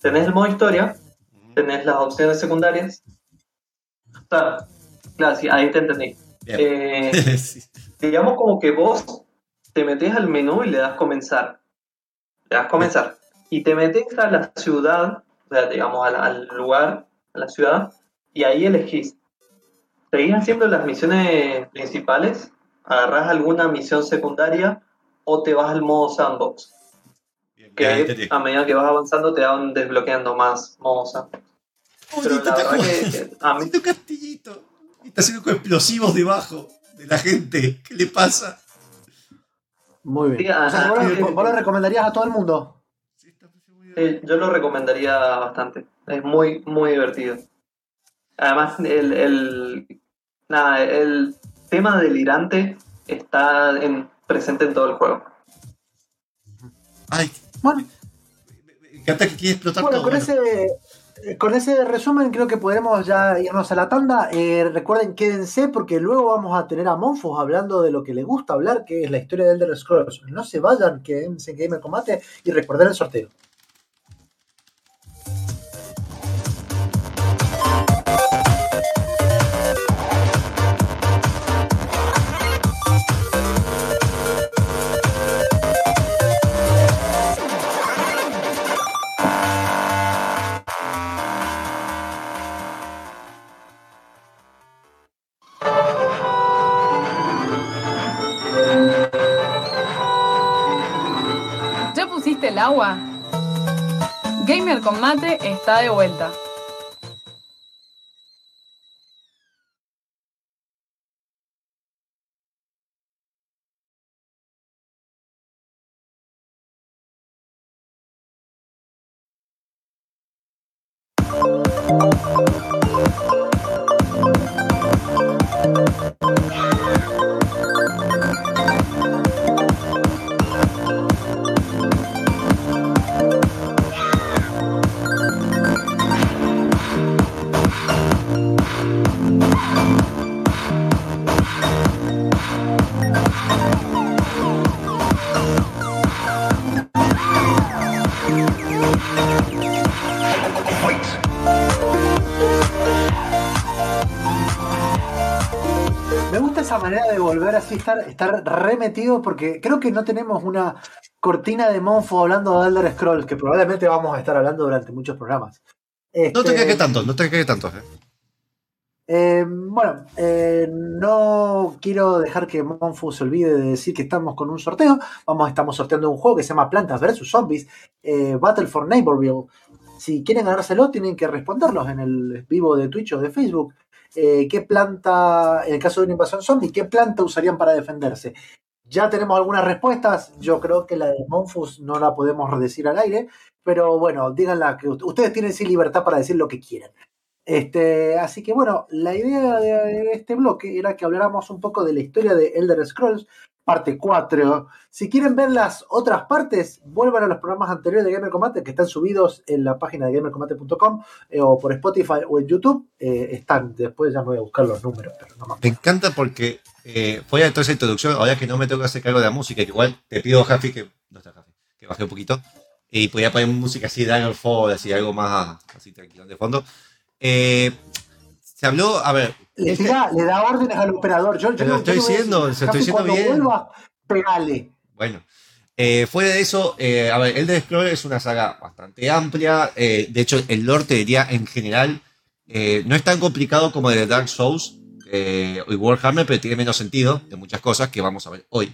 Tenés el modo historia, tenés las opciones secundarias. Claro, claro, sí, ahí te entendí. Eh, Sí. digamos como que vos te metes al menú y le das comenzar. Le das comenzar. Y te metes a la ciudad, o sea, digamos al, al lugar, a la ciudad, y ahí elegís. Seguís haciendo las misiones principales, agarrás alguna misión secundaria o te vas al modo sandbox. Bien, Que a medida que vas avanzando te van desbloqueando más modos sandbox. Pero la te verdad que, que a mí Haciendo castillito. Y está haciendo con explosivos debajo de la gente. ¿Qué le pasa? Muy bien. Sí, O sea, ajá. ¿vos, lo- vos lo recomendarías a todo el mundo? Sí, está muy bien. Eh, yo lo recomendaría bastante. Es muy, muy divertido. Además, el, el, nada, el tema delirante está en- presente en todo el juego. Ay, Bueno, me encanta que quiere explotar bueno todo. con, bueno. ese, con ese resumen creo que podremos ya irnos a la tanda. Eh, recuerden, quédense porque luego vamos a tener a Monfos hablando de lo que le gusta hablar, que es la historia de Elder Scrolls. No se vayan, quédense en Gamer Combate y recuerden el sorteo. El agua? Gamer con mate está de vuelta. Estar, estar remetido, porque creo que no tenemos una cortina de Monfo hablando de Elder Scrolls, que probablemente vamos a estar hablando durante muchos programas. No te Este, creas que tanto, no te creas que tanto. eh. Eh, bueno, eh, no quiero dejar que Monfu se olvide de decir que estamos con un sorteo. Vamos, estamos sorteando un juego que se llama Plantas vs Zombies, eh, Battle for Neighborville. Si quieren ganárselo, tienen que responderlos en el vivo de Twitch o de Facebook. Eh, ¿Qué planta, en el caso de una invasión zombie, qué planta usarían para defenderse? Ya tenemos algunas respuestas. Yo creo que la de Monfus no la podemos decir al aire, pero bueno, díganla que ustedes tienen sí libertad para decir lo que quieran. Este, así que bueno, la idea de este bloque era que habláramos un poco de la historia de Elder Scrolls, parte 4. Si quieren ver las otras partes, vuelvan a los programas anteriores de Gamer Combate que están subidos en la página de gamercombate.com eh, o por Spotify o en YouTube. Eh, están, después ya me voy a buscar los números, pero no me encanta porque eh, fuera de toda esa introducción, ahora que no me tengo que hacer cargo de la música, que igual te pido, Jafi, que no está que baje un poquito, y podía poner música así, Daggerfall, así algo más así tranquilo de fondo. Eh, se habló, a ver, Le, este- tira- le da órdenes al operador. Yo, yo lo no- estoy diciendo, se estoy diciendo bien. vuelva, pegale. Bueno, eh, fuera de eso, eh, a ver, Elder Scrolls es una saga bastante amplia. eh, de hecho, el lore te diría en general eh, no es tan complicado como el de Dark Souls eh, y Warhammer, pero tiene menos sentido de muchas cosas que vamos a ver hoy.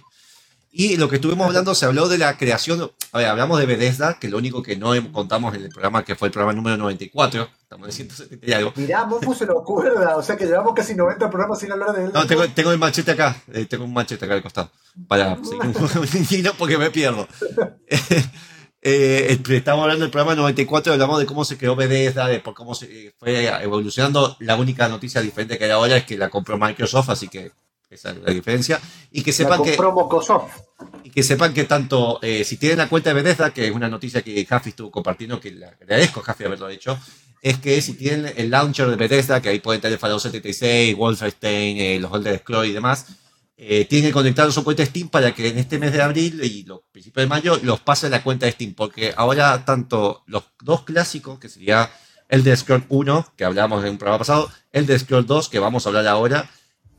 Y lo que estuvimos hablando, se habló de la creación, a ver, hablamos de Bethesda, que lo único que no contamos en el programa, que fue el programa número 94, estamos en 170 y algo. Mirá, Monfu se lo acuerda. O sea que llevamos casi 90 programas sin hablar de él. No, tengo, tengo el machete acá. eh, tengo un machete acá al costado. Para poco indigno porque me pierdo. Eh, estamos hablando del programa 94, hablamos de cómo se creó Bethesda, de por cómo se eh, fue evolucionando. La única noticia diferente que hay ahora es que la compró Microsoft, así que esa es la diferencia. Y que sepan que, y que sepan que tanto, eh, si tienen la cuenta de Bethesda, que es una noticia que Jaffi estuvo compartiendo, que le agradezco a haberlo hecho, es que si tienen el launcher de Bethesda, que ahí pueden tener Fallout 76, Wolfenstein, eh, los Elder Scrolls y demás, eh, tienen que conectar su cuenta de Steam para que en este mes de abril y los principios de mayo los pase a la cuenta de Steam, porque ahora tanto los dos clásicos, que sería el de Scroll 1, que hablamos en un programa pasado, el de Scroll 2, que vamos a hablar ahora,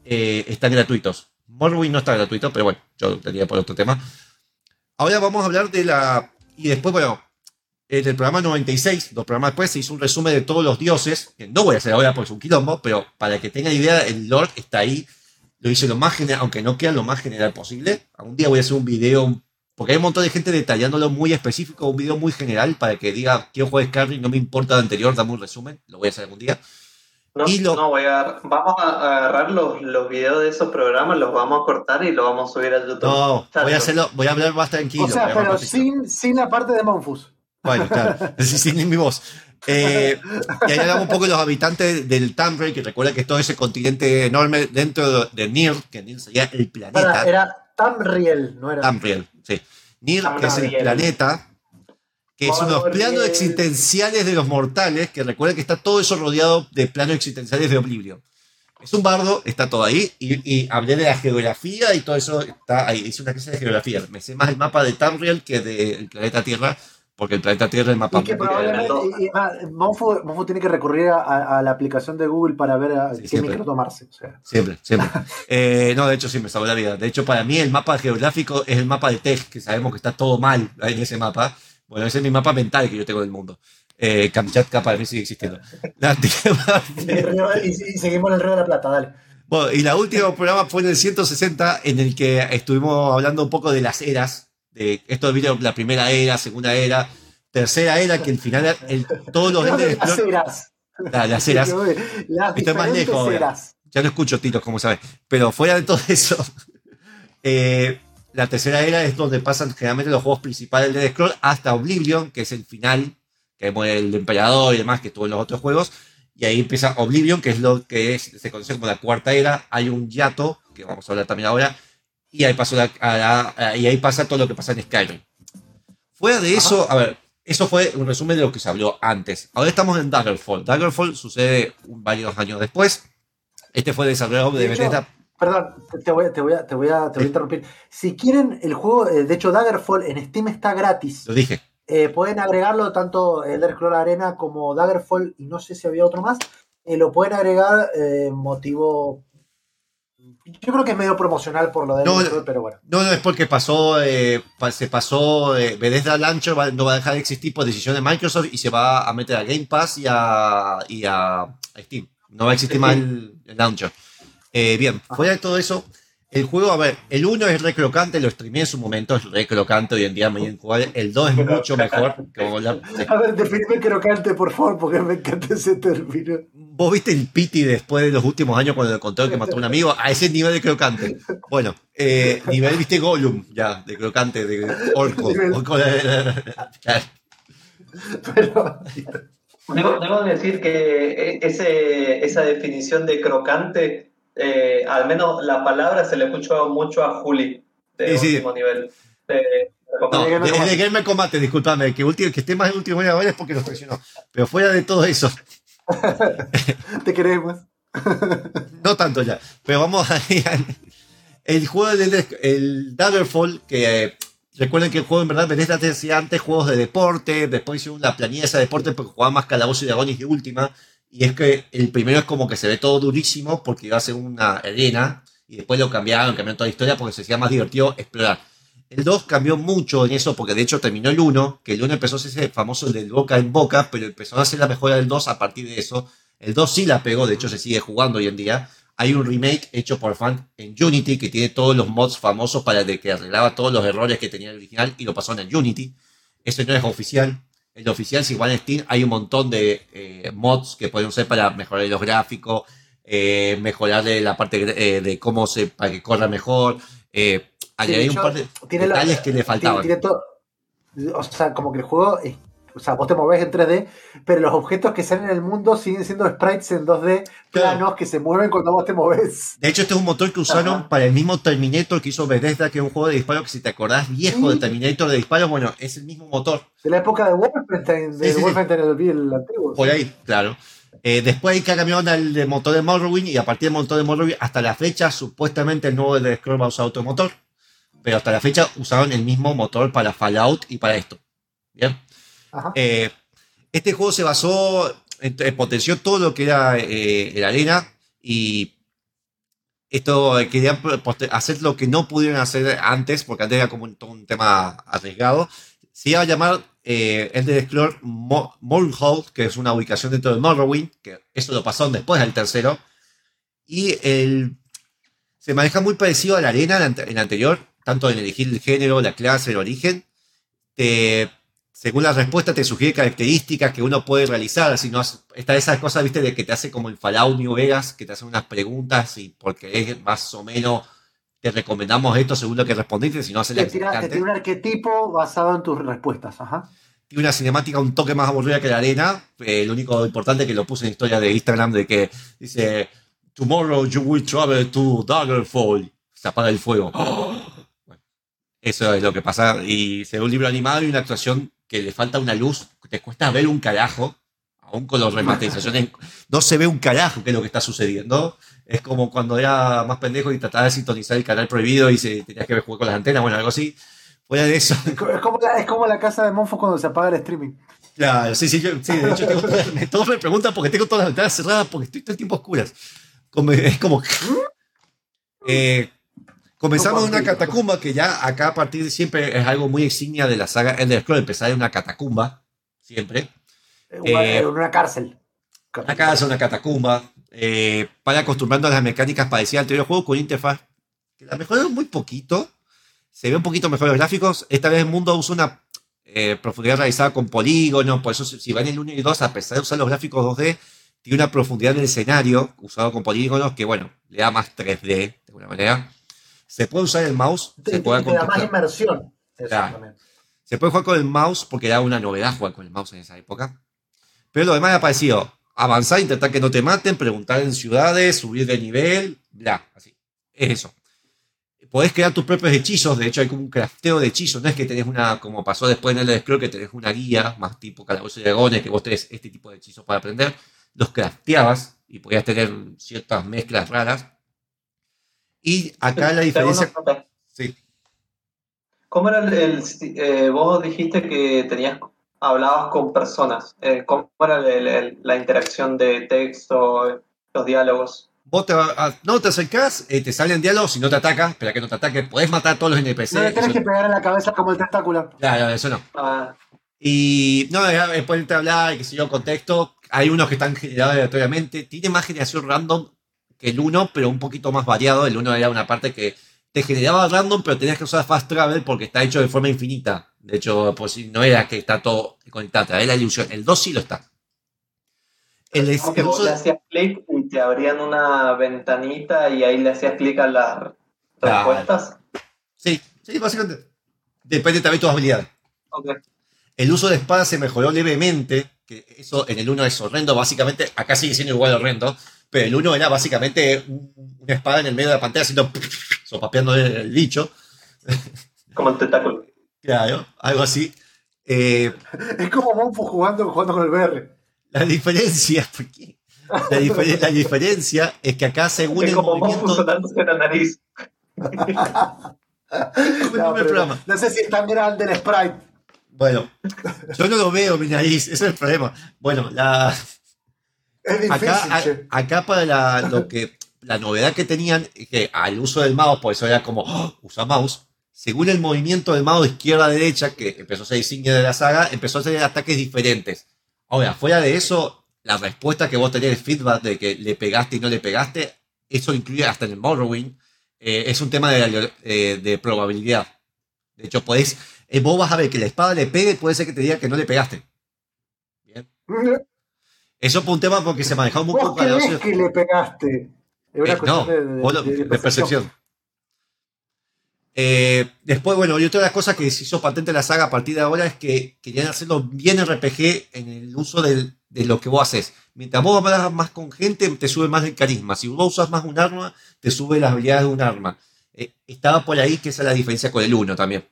eh, están gratuitos. Morrowind no está gratuito, pero bueno, yo lo tenía por otro tema. Ahora vamos a hablar de la... Y después, bueno, en el programa 96, dos programas después, se hizo un resumen de todos los dioses, que no voy a hacer ahora porque es un quilombo, pero para que tengan idea, el Lord está ahí. Lo hice lo más general, aunque no queda lo más general posible. Algún día voy a hacer un video, porque hay un montón de gente detallándolo muy específico, un video muy general para que diga, quiero jugar Skyrim, no me importa lo anterior, dame un resumen, lo voy a hacer algún día. No, Y lo- no, voy a, vamos a agarrar los, los videos de esos programas, los vamos a cortar y los vamos a subir a YouTube. No, voy a hacerlo, voy a hablar más tranquilo. O sea, pero sin, sin la parte de Monfus. Bueno, claro, sin mi voz. Eh, y ahí hablamos un poco de los habitantes del Tamriel, que recuerda que es todo ese continente enorme dentro de Nir, que Nir sería el planeta. Era, era Tamriel, no era. Tamriel, sí. Nir, que es el planeta, que es unos Tamriel. planos existenciales de los mortales, que recuerda que está todo eso rodeado de planos existenciales de Oblivion. Es un bardo, está todo ahí, y, y hablé de la geografía y todo eso está ahí. Hice una clase de geografía. Me sé más el mapa de Tamriel que del planeta Tierra, porque el planeta Tierra es el mapa Y que probablemente y- y, ah, Monfu tiene que recurrir a, a- a la aplicación de Google para ver a Sí, qué siempre. micro tomarse. O sea. Siempre, siempre. Eh, no, de hecho sí me salvó la vida. De hecho, para mí el mapa geográfico es el mapa de Tej, que sabemos que está todo mal en ese mapa. Bueno, ese es mi mapa mental que yo tengo del mundo. Eh, Kamchatka para mí sigue existiendo. La Y, y- seguimos en el río de la Plata, dale. bueno, y la última programa fue en el 160, en el que estuvimos hablando un poco de las eras. De esto video, la primera era, segunda era, tercera era, que al final el- todos los Las eras. la- las eras. Las Estoy más lejos eras. Ya no escucho tiros, como sabes. Pero fuera de todo eso, eh, la tercera era es donde pasan generalmente los juegos principales de Scroll hasta Oblivion, que es el final, que muere el emperador y demás, que estuvo en los otros juegos. Y ahí empieza Oblivion, que es lo que es, se conoce como la cuarta era. Hay un yato, que vamos a hablar también ahora. Y ahí, pasó la- a la- y ahí pasa todo lo que pasa en Skyrim. Fuera de eso, a ver, eso fue un resumen de lo que se habló antes. Ahora estamos en Daggerfall. Daggerfall sucede varios años después. Este fue desarrollado de, De Bethesda. Perdón, te voy, te voy a, te voy a, te voy a interrumpir. Si quieren el juego, eh, de hecho Daggerfall en Steam está gratis. Lo dije. Eh, pueden agregarlo tanto Elder Scrolls Arena como Daggerfall y no sé si había otro más. Eh, lo pueden agregar eh, motivo. Yo creo que es medio promocional por lo de No. Scrolls, pero bueno. No, no, es porque pasó, eh, pa- se pasó, Bethesda Launcher va- no va a dejar de existir por decisión de Microsoft y se va a meter a Game Pass y a, y a, Steam. No va a existir más el, el Launcher. Eh, bien, fuera de todo eso, el juego, a ver, el 1 es re crocante, lo streamé en su momento, es re crocante hoy en día, me viene jugar. El 2 es mucho mejor. como la- A ver, definime crocante, por favor, porque me encanta ese término. ¿Vos viste el piti después de los últimos años cuando le contó que mató a un amigo? A ese nivel de crocante. Bueno, eh, nivel, viste, Gollum, ya, de crocante, de orco. Orco de- Pero, Debo, debo decir que eh, ese, esa definición de crocante, eh, al menos la palabra se le escuchó mucho a Juli, de Sí, sí. último nivel. Eh, No, De Gamer de, Combate. de Gamer Combate, discúlpame, que, último, que esté más en último nivel es porque nos traicionó. Pero fuera de todo eso, te queremos. no tanto ya. Pero vamos a ir al- El juego del el Daggerfall, que eh, recuerden que el juego en verdad Bethesda hacía antes juegos de deporte, después hicieron la planilla de deporte porque jugaba más Calabozo y Dragones de última. Y es que el primero es como que se ve todo durísimo porque iba a ser una arena y después lo cambiaron, cambiaron toda la historia porque se hacía más divertido explorar. El 2 cambió mucho en eso porque de hecho terminó el 1, que el 1 empezó a ser famoso del boca en boca, pero empezó a hacer la mejora del 2 a partir de eso. El 2 sí la pegó, de hecho se sigue jugando hoy en día. Hay un remake hecho por fan en Unity que tiene todos los mods famosos para de que arreglaba todos los errores que tenía el original y lo pasó en Unity. Eso no es oficial. El oficial, si igual en Steam, hay un montón de eh, mods que pueden usar para mejorar los gráficos, eh, mejorarle la parte eh, de cómo se, para que corra mejor, eh, Sí, de un par de la- detalles que le faltaban. tiene o sea, como que el juego es- o sea, vos te movés en 3D, pero los objetos que salen en el mundo siguen siendo sprites en 2D Claro. planos que se mueven cuando vos te moves. De hecho, este es un motor que usaron Ajá. para el mismo Terminator que hizo Bethesda, que es un juego de disparos que si te acordás viejo Sí. de Terminator de disparos, bueno, es el mismo motor. De la época de Wolfenstein, de Sí, sí. Wolfenstein el, el antiguo. Por ahí, claro. Eh, después que cambiaron al motor de Morrowind y a partir del motor de Morrowind hasta la fecha, supuestamente el nuevo de Scroll va a usar otro motor. Pero hasta la fecha usaron el mismo motor para Fallout y para esto. Bien. Eh, este juego se basó, en- potenció todo lo que era eh, la arena y esto eh, querían hacer lo que no pudieron hacer antes, porque antes era como un, tema arriesgado. Se iba a llamar eh, Elder Scrolls Mo- que es una ubicación dentro de Morrowind, que eso lo pasaron después del tercero. Y se maneja muy parecido a la arena en el anterior, tanto en elegir el género, la clase, el origen. Según la respuesta, te sugiere características que uno puede realizar. Si no, está esa cosa, viste, de que te hace como el Fallout New Vegas, que te hacen unas preguntas y porque es más o menos te recomendamos esto según lo que respondiste, si no haces la Te tira un arquetipo basado en tus respuestas. Ajá. Tiene una cinemática un toque más aburrida que la arena. Eh, lo único importante que lo puse en historia de Instagram de que dice Tomorrow you will travel to Daggerfall. Se apaga el fuego. Bueno, eso es lo que pasa. Y se ve un libro animado y una actuación que le falta una luz. Te cuesta ver un carajo. Aún con las remasterizaciones. No se ve un carajo qué es lo que está sucediendo. Es como cuando era más pendejo y trataba de sintonizar el canal prohibido y se, tenías que jugar con las antenas. Bueno, algo así. Fuera de eso. Es co- es como, la, es como la casa de Monfos cuando se apaga el streaming. Claro, sí, sí, yo, sí, de hecho tengo todas- me- todos me preguntan porque tengo todas las ventanas cerradas porque estoy todo el tiempo a oscuras. Como- es como... Eh, comenzamos en una catacumba que ya acá a partir de siempre es algo muy insignia de la saga Elder Scrolls, empezar en una catacumba, siempre. En una, Eh, una cárcel. Acá es una catacumba, eh, para acostumbrando a las mecánicas parecidas al anterior juego con interfaz que la mejoraron muy poquito. Se ve un poquito mejor los gráficos. Esta vez el mundo usa una eh, profundidad realizada con polígonos. Por eso, si van en el 1 y 2, a pesar de usar los gráficos 2D, tiene una profundidad del escenario usado con polígonos que, bueno, le da más 3D de alguna manera. Se puede usar el mouse. Te, Se puede, te da más inmersión. Claro. también. se puede jugar con el mouse porque era una novedad jugar con el mouse en esa época. Pero lo demás ha parecido avanzar, intentar que no te maten, preguntar en ciudades, subir de nivel, bla, así. Es eso. Podés crear tus propios hechizos, de hecho hay como un crafteo de hechizos, no es que tenés una, como pasó después en el Scroll, que tenés una guía, más tipo calabozo y dragones, que vos tenés este tipo de hechizos para aprender, los crafteabas y podías tener ciertas mezclas raras. Y acá la Te diferencia... Sí. ¿Cómo era el, el- eh, vos dijiste que tenías hablabas con personas? Eh, ¿Cómo era el- el- la interacción de texto, los diálogos? Vos te, va- a- no te acercás, eh, te salen diálogos y no te atacas, espera que no te ataque, podés matar a todos los NPC. No le tenés que pegar en la cabeza como el tentáculo. Claro, eso no. Ah, Y no, después de hablar y que sé yo, contexto, hay unos que están generados aleatoriamente, tiene más generación random que el 1, pero un poquito más variado. El 1 era una parte que te generaba random, pero tenías que usar fast travel porque está hecho de forma infinita. De hecho, pues no era que está todo conectado, trae la ilusión. El 2 sí lo está. El, el uso le hacías clic y te abrían una ventanita y ahí le hacías clic a las Claro. respuestas. Sí, sí, básicamente. Depende también de tus habilidades. El uso de espada se mejoró levemente, que eso en el 1 es horrendo, básicamente, acá sigue siendo igual horrendo, pero el 1 era básicamente un- una espada en el medio de la pantalla haciendo sopapeando el, el bicho, Como el tentáculo. claro, algo así. Eh, Es como Monfu jugando, jugando con el VR. la diferencia, ¿por qué? La, difer- la diferencia es que acá según Es el como movimiento... funcionándose la nariz. No, pero no sé si es tan grande el sprite. Bueno, yo no lo veo mi nariz, ese es el problema. Bueno, la... Es difícil, acá, che. a- acá para la, lo que, la novedad que tenían es que al uso del mouse, por eso era como, ¡oh! usa mouse, según el movimiento del mouse de izquierda a derecha, que empezó a ser insignia de la saga, empezó a tener ataques diferentes. Ahora, fuera de eso, la respuesta que vos tenés, el feedback de que le pegaste y no le pegaste, eso incluye hasta en el Morrowind, eh, es un tema de, eh, de probabilidad. De hecho, podés, eh, vos vas a ver que la espada le pegue y puede ser que te diga que no le pegaste. Bien. Eso fue un tema porque se manejaba muy poco la creés que le pegaste. Es una eh, cuestión no, de, percepción. Eh, después, bueno, y otra de las cosas que se hizo patente en la saga a partir de ahora es que querían hacerlo bien RPG en el uso del- de lo que vos haces. Mientras vos hablas más con gente, te sube más el carisma. Si vos usas más un arma, te sube las habilidades de un arma. Eh, estaba por ahí que esa es la diferencia con el 1 también.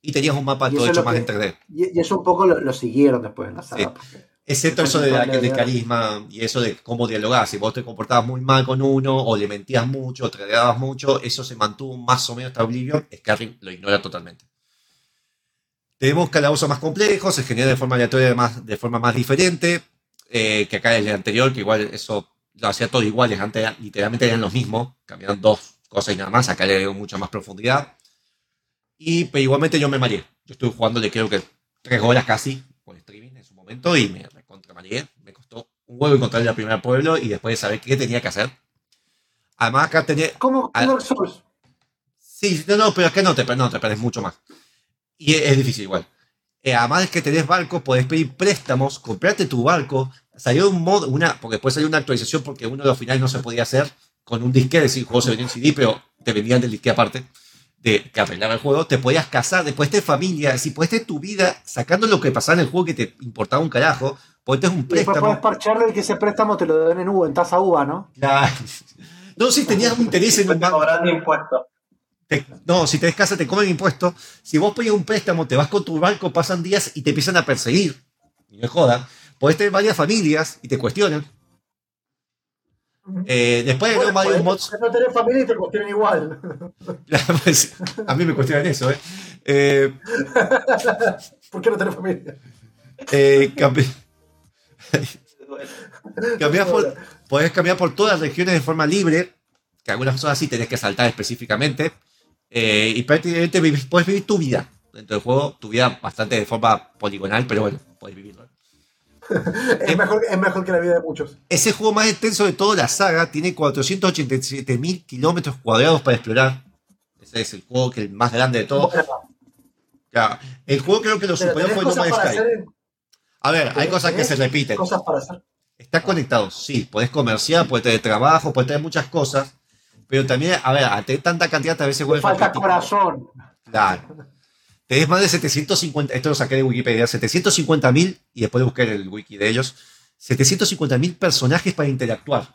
Y tenías un mapa todo es hecho más que- en 3D. Y, y eso un poco lo, lo siguieron después en la saga. Sí. porque- Excepto eso de la- del carisma y eso de cómo dialogás. Si vos te comportabas muy mal con uno, o le mentías mucho, o te mucho, eso se mantuvo más o menos hasta Oblivion. Skyrim lo ignora totalmente. Tenemos calabozos más complejos, se genera de forma aleatoria, más, de forma más diferente. eh, que acá es el anterior, que igual eso lo hacía todo iguales. Antes eran- literalmente eran los mismos, cambiaban dos cosas y nada más. Acá le dio mucha más profundidad. Y pero igualmente yo me mareé. Yo estuve jugando, le creo que tres horas casi por streaming en su momento y me recontra mareé. Me costó un huevo encontrar el primer pueblo y después de saber qué tenía que hacer. Además, acá tenía. ¿Cómo Ah. Souls? Sí, no, no, pero es que no te, no, te perdés mucho más. Y es, es difícil igual. Eh, además es que tenés barcos, podés pedir préstamos, comprarte tu barco. Salió un mod, una, porque después salió una actualización porque uno de los finales no se podía hacer con un disque, es decir, el juego se venía en CD, pero te vendían del disque aparte, de que arreglaba el juego. Te podías casar, después de familia, si podés tener tu vida sacando lo que pasaba en el juego que te importaba un carajo, tener un Y después préstamo. puedes parcharlo y que ese préstamo te lo den en uva, en tasa uva, ¿no? Claro. No, si tenías un interés en un Te banco. cobran impuestos. Te- no, si tenés casa te comen impuestos. Si vos pedís un préstamo, te vas con tu banco, pasan días y te empiezan a perseguir. Y no es joda. Podés tener varias familias y te cuestionan. Eh, después hay Bueno, varios podés- mods. no tenés familia y te cuestionan igual. Pues, a mí me cuestionan eso, ¿eh? Eh, ¿Por qué no tenés familia? eh, cambi- cambiás por- podés cambiar por todas las regiones de forma libre. Que algunas cosas sí tenés que saltar específicamente. Eh, y prácticamente vivís- podés vivir tu vida dentro del juego. Tu vida bastante de forma poligonal, pero bueno, podés vivirlo. Es mejor, es mejor que la vida de muchos. Es el juego más extenso de toda la saga. Tiene 487.000 kilómetros cuadrados para explorar. Ese es el juego que es el más grande de todos. Claro, el juego creo que lo superó fue No Man's Sky. A ver, hay cosas que se repiten. cosas para hacer. Estás conectado, sí. Podés comerciar, podés tener trabajo, podés tener muchas cosas. Pero también, a ver, a tener tanta cantidad a veces vuelve falta corazón. Claro. Tenés más de 750, esto lo saqué de Wikipedia, 750.000, y después busqué el wiki de ellos, 750.000 personajes para interactuar.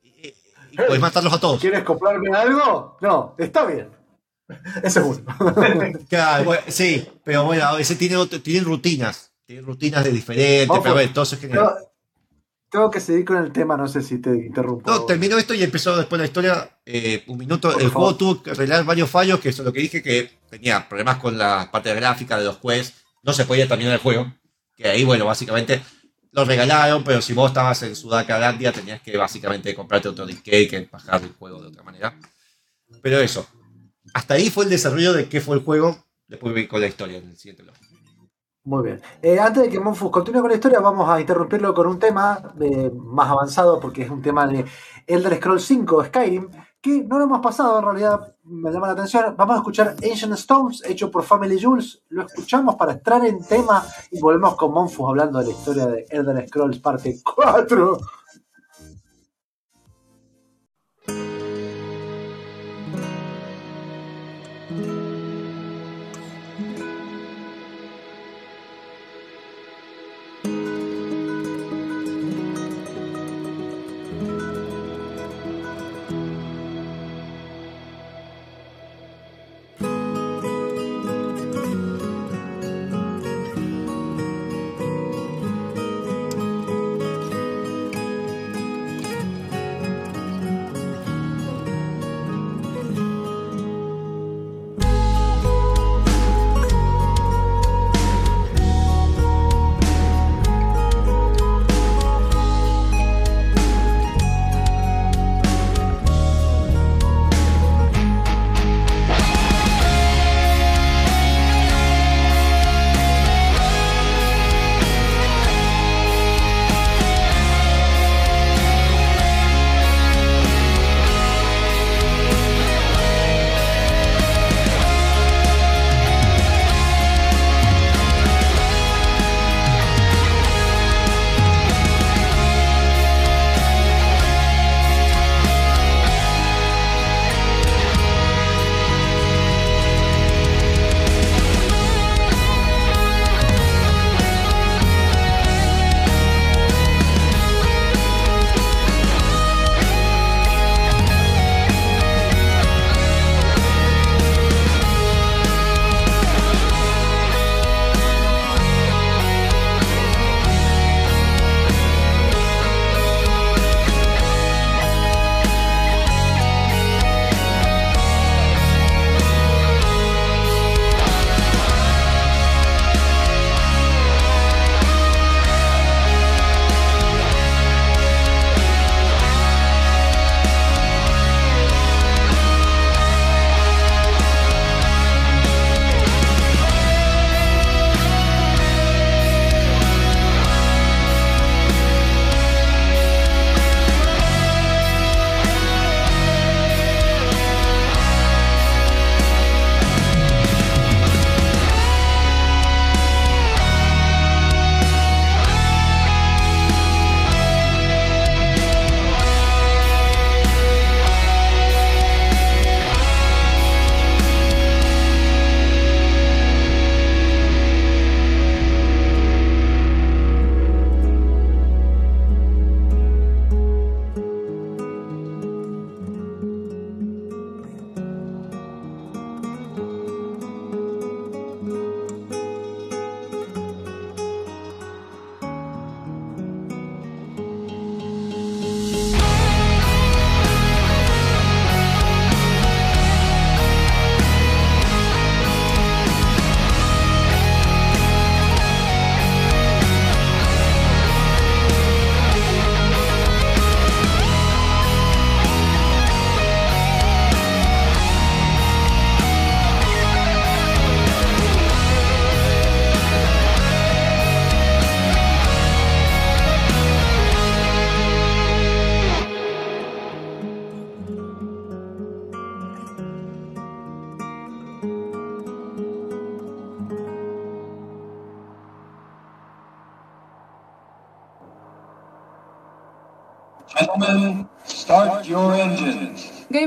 Y, y- podés matarlos a todos. ¿Quieres comprarme algo? No, está bien. Es uno. Claro, bueno, sí, pero bueno, a veces tienen, rutinas, tienen rutinas de diferentes, Ojo. pero a ver, todo eso es. Pero tengo que seguir con el tema, no sé si te interrumpo. No, terminó esto y empezó después la historia. eh, un minuto. Por el favor. juego tuvo que arreglar varios fallos, que eso es lo que dije, que tenía problemas con la parte gráfica de los quests. No se podía terminar el juego. Que ahí, bueno, básicamente lo regalaron, pero si vos estabas en Sudacalandia tenías que básicamente comprarte otro disque que bajar el juego de otra manera. Pero eso. Hasta ahí fue el desarrollo de qué fue el juego. Después voy con la historia en el siguiente blog. Muy bien. Eh, antes de que Monfus continúe con la historia, vamos a interrumpirlo con un tema eh, más avanzado, porque es un tema de Elder Scrolls 5 Skyrim, que no lo hemos pasado, en realidad me llama la atención. Vamos a escuchar Ancient Stones, hecho por Family Jules. Lo escuchamos para entrar en tema y volvemos con Monfus hablando de la historia de Elder Scrolls parte 4.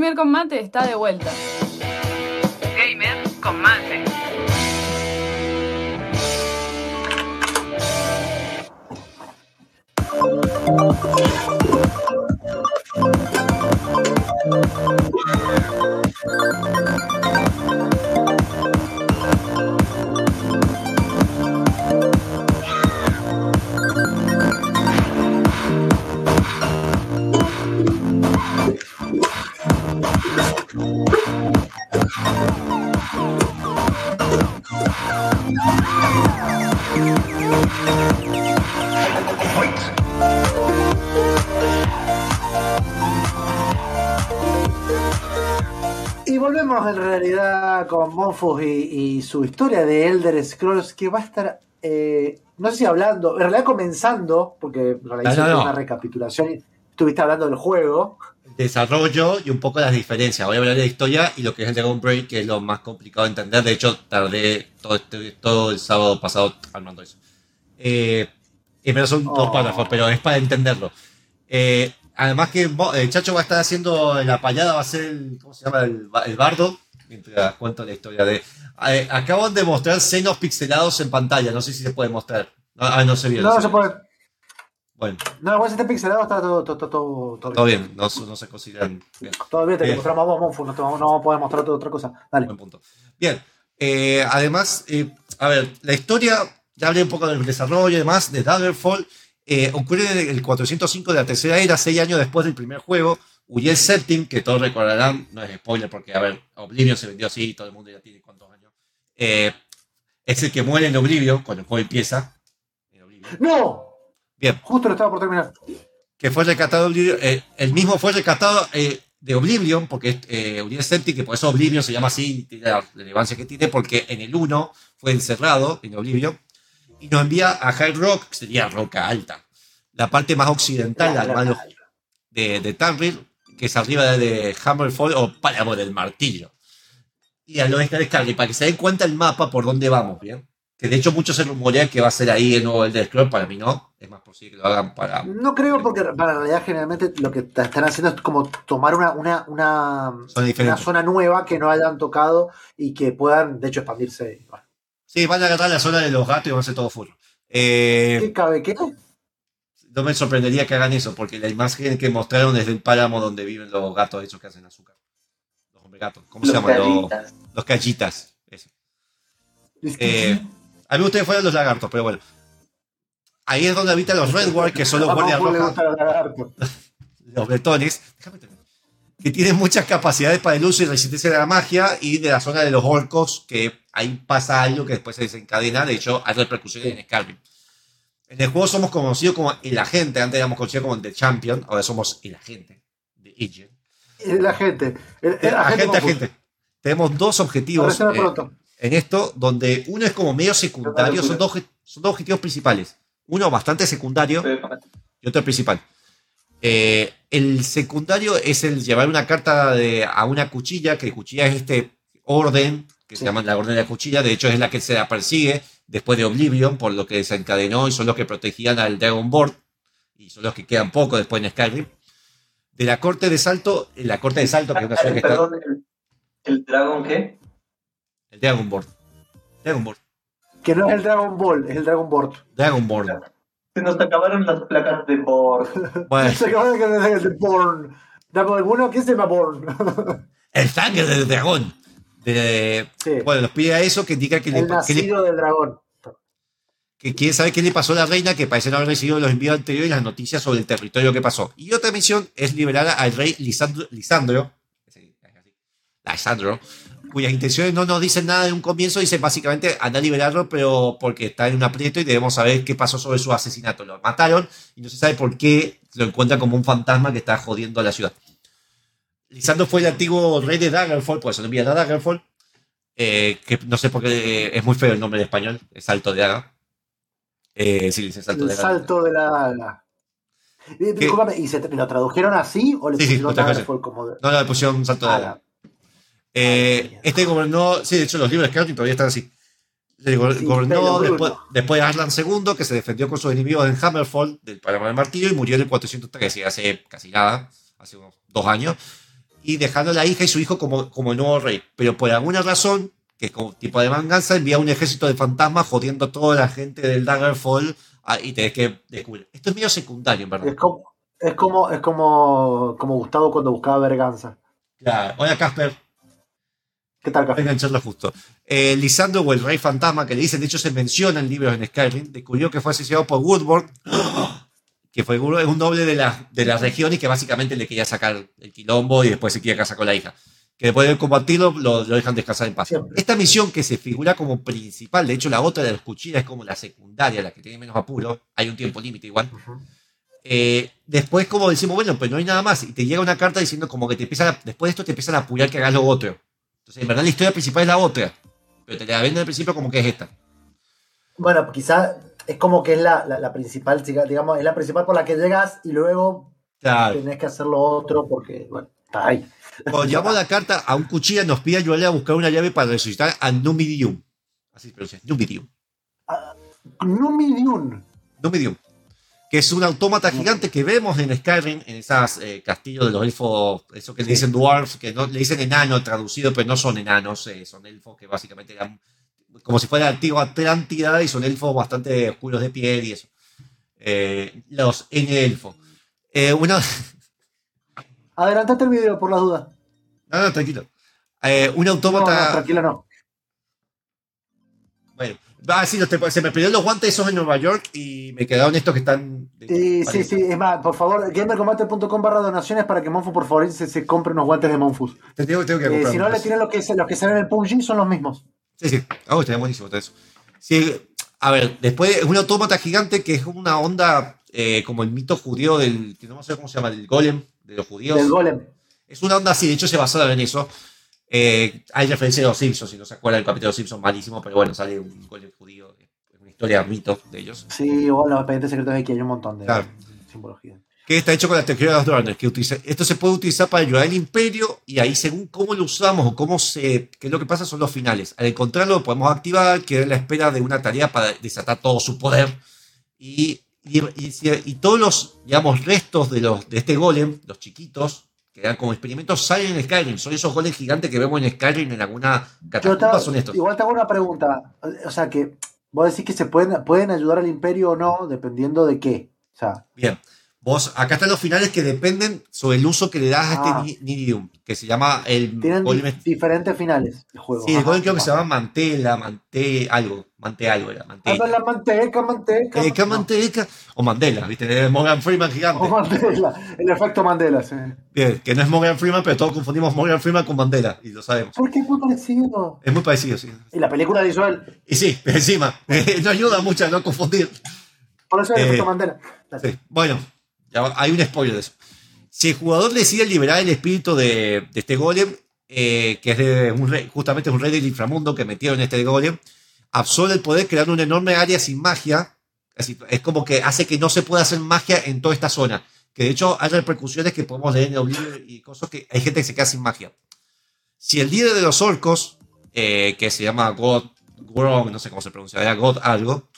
Gamer con mate está de vuelta. Con Monfus y, y su historia de Elder Scrolls que va a estar, eh, no sé si hablando, en realidad comenzando, porque en realidad No, no, no. una recapitulación estuviste hablando del juego. desarrollo y un poco las diferencias. Voy a hablar de la historia y lo que es el Dragon Break, que es lo más complicado de entender. De hecho, tardé todo, este- todo el sábado pasado armando eso. Eh, pero son dos Oh. párrafos, pero es para entenderlo. Eh, además que el Chacho va a estar haciendo la payada, va a ser el, ¿cómo se llama? El, el bardo, mientras cuento la historia de... Eh, acaban de mostrar senos pixelados en pantalla, no sé si se puede mostrar. Ah, no se vio. No, no se puede. Bueno, No, igual si está pixelado está todo, todo, todo, todo, todo bien. bien, no, no se consideran bien. Todo bien, te Bien. mostramos vos, Monfus, no, vamos- a poder mostrarte otra cosa. Dale. Buen punto. Bien, eh, además, eh, a ver, la historia, ya hablé un poco del desarrollo y demás, de Daggerfall, eh, ocurre en el 405 de la tercera era, seis años después del primer juego. Uriel Septim, que todos recordarán, no es spoiler porque, a ver, Oblivion se vendió así, todo el mundo ya tiene cuántos años. Eh, es el que muere en Oblivion cuando el juego empieza. ¡No! Bien. Justo lo estaba por terminar. que fue rescatado eh, el mismo fue rescatado eh, de Oblivion, porque eh, Uriel Septim, que por eso Oblivion se llama así, tiene la relevancia que tiene, porque en el 1 fue encerrado en Oblivion, y nos envía a High Rock, que sería Roca Alta, la parte más occidental de, de Tamriel, que es arriba de Hammerfall o Páramo del Martillo. Y al oeste de Scarlet, para que se den cuenta el mapa por dónde vamos, ¿bien? Que de hecho muchos se rumorean que va a ser ahí el nuevo Elder Scrolls, para mí no, es más posible que lo hagan para No creo porque para en realidad generalmente lo que están haciendo es como tomar una, una, una, una zona nueva que no hayan tocado y que puedan de hecho expandirse. Bueno, Sí, van a agarrar la zona de los gatos y van a hacer todo full. Eh, ¿Qué cabe? ¿Qué? No me sorprendería que hagan eso, porque la imagen que mostraron es del páramo donde viven los gatos esos que hacen azúcar. Los hombres gatos. ¿Cómo se Los llaman? Los, callitas. los callitas. Eso. Eh, a mí ustedes fueron los lagartos, pero bueno. Ahí es donde habitan los Redward, que son los guardias lagarto. los bretones, déjame terminar, que tienen muchas capacidades para el uso y resistencia de la magia, y de la zona de los orcos, que ahí pasa algo que después se desencadena. De hecho, hay repercusiones en Skyrim. En el juego somos conocidos como el agente, antes éramos conocidos como The Champion, ahora somos el agente de Agent. Es la gente. El, el agente, Monfus. agente. Tenemos dos objetivos eh, en esto, donde uno es como medio secundario, son dos, son dos objetivos principales. Uno bastante secundario y otro principal. Eh, el secundario es el llevar una carta de, a una cuchilla, que cuchilla es este orden, que se llama la orden de la cuchilla, de hecho es la que se la persigue después de Oblivion, por lo que desencadenó y son los que protegían al Dragonborn, y son los que quedan poco después en Skyrim. De la corte de salto, la corte de salto, que es una ciudad que está... Perdón, el, el dragón qué? El Dragonborn. Dragonborn. Que no es el Dragon Ball, es el Dragon Board. Dragonborn. Se nos acabaron las placas de Borg. Bueno, Se acaba de que es el Born. Dame alguno, ¿qué se llama Born? el sangre del dragón. De- Sí. Bueno, nos pide a eso que indica que, le, el que, le- nacido del dragón. que quiere saber qué le pasó a la reina, que parece no haber recibido los envíos anteriores y las noticias sobre el territorio que pasó. Y otra misión es liberar al rey Lisandro, Lisandro, Lisandro, cuyas intenciones no nos dicen nada de un comienzo, dicen básicamente anda a liberarlo, pero porque está en un aprieto y debemos saber qué pasó sobre su asesinato. Lo mataron y no se sabe por qué lo encuentran como un fantasma que está jodiendo a la ciudad. Lisandro fue el antiguo rey de Daggerfall, por eso lo envían a Daggerfall, eh, que no sé por qué es muy feo el nombre en español, es Salto de Daga. Eh, sí, dice Salto El de Daga. salto de la daga. Eh, Discúlpame, ¿y se lo tradujeron así o le Sí, sí, pusieron. Daggerfall como de- No, no, le pusieron Salto de Ah, Daga. Eh, este gobernó, sí, de hecho los libros de Skyrim todavía están así. Le go- Sí, gobernó después, después Arslan II, que se defendió con sus enemigos en Hammerfall, del Palermo del Martillo, y murió en el 413, hace casi nada, hace unos dos años, y dejando a la hija y su hijo como, como el nuevo rey. Pero por alguna razón, que es como tipo de venganza, envía un ejército de fantasmas jodiendo a toda la gente del Daggerfall ah, y tenés que descubrir. Esto es medio secundario, en verdad. Es como, es como, es como, como Gustavo cuando buscaba Berganza. Claro. Hola, Casper. ¿Qué tal, Café? engancharlo justo. Eh, Lisandro o el Rey Fantasma, que le dicen, de hecho se menciona en libros en Skyrim, descubrió que fue asesinado por Woodward, que fue un noble de la, de la región y que básicamente le quería sacar el quilombo y después se quiere casar con la hija. Que después de combatirlo lo, lo dejan descansar en paz. Siempre. Esta misión que se figura como principal, de hecho la otra de los cuchillas es como la secundaria, la que tiene menos apuro, hay un tiempo límite igual. Eh, después como decimos, bueno, pues no hay nada más, y te llega una carta diciendo como que te empiezan a- después de esto te empiezan a apurar que hagas lo otro. Entonces, en verdad la historia principal es la otra, pero te la venden al principio como que es esta. Bueno, quizás es como que es la, la, la principal, digamos, es la principal por la que llegas y luego Claro. tenés que hacer lo otro porque, bueno, está ahí. Cuando llevamos la carta a un cuchilla nos pide ayudarle a buscar una llave para resucitar a Numidium. Así se pronuncia, Numidium. Numidium. Numidium. Que es un autómata gigante que vemos en Skyrim, en esos castillos de los elfos, eso que le dicen dwarfs, que no le dicen enano traducido, pero no son enanos, eh, son elfos que básicamente eran como si fuera la antigua Atlántida y son elfos bastante oscuros de piel y eso. Eh, los N-elfos. Eh, una, Adelantate el video por las dudas. no, no, tranquilo. Eh, un No, autómata. no, tranquilo, no. Bueno, ah, sí, se me perdieron los guantes esos en Nueva York y me quedaron estos que están. Y, sí, sí, es más, por favor, gamercombate.com barra donaciones para que Monfus, por favor, se, se compre unos guantes de Monfus. Te tengo, tengo que Eh, comprar si no, le tienen los que, los que salen en el PUBG, son los mismos. Sí, sí. Ah, está buenísimo eso. Sí, a ver, después es un autómata gigante que es una onda eh, como el mito judío del. que no sé cómo se llama, el golem de los judíos. Del golem. Es una onda así, de hecho se basaron en eso. Eh, hay referencia de los Simpsons, si no se acuerdan del capítulo de los Simpsons, malísimo, pero bueno, sale un golem judío. Es una historia mito de ellos. Sí, o los expedientes secretos de aquí hay un montón de Claro. simbología. Que está hecho con la tecnología de los drones, que utiliza, esto se puede utilizar para ayudar al imperio y ahí según cómo lo usamos o cómo se, qué es lo que pasa son los finales. Al encontrarlo lo podemos activar, quedar en la espera de una tarea para desatar todo su poder y, y, y y todos los, digamos, restos de, los, de este golem, los chiquitos, que eran como experimentos, salen en Skyrim. Son esos golems gigantes que vemos en Skyrim en alguna te- son estos. igual te hago una pregunta. O sea, que vos decís que se pueden, pueden ayudar al imperio o no, dependiendo de qué. O sea, Bien. Vos, acá están los finales que dependen sobre el uso que le das a Ah. este ni- Nidium, que se llama el tienen diferentes finales el juego. Sí, el golem creo que se llama Mantela, Manté, algo. Manté algo era. Habla Manté. la manteca, manteca. Eh, ¿qué Manteca? O Mandela, ¿viste? Morgan Freeman O gigante. Mandela, el efecto Mandela, sí. Bien, que no es Morgan Freeman, pero todos confundimos Morgan Freeman con Mandela, y lo sabemos. Porque es muy parecido. Es muy parecido, sí. Y la película de Israel, Y sí, encima, no ayuda mucho a no confundir. por eso es el Eh, efecto Mandela. Sí. Bueno, hay un spoiler de eso. Si el jugador decide liberar el espíritu de, este golem, eh, que es de justamente un rey del inframundo que metieron en este golem, absorbe el poder creando una enorme área sin magia. Es como que hace que no se pueda hacer magia en toda esta zona. Que de hecho hay repercusiones que podemos leer en el libro y cosas que hay gente que se queda sin magia. Si el líder de los orcos, eh, que se llama God Grong, no sé cómo se pronuncia, God algo,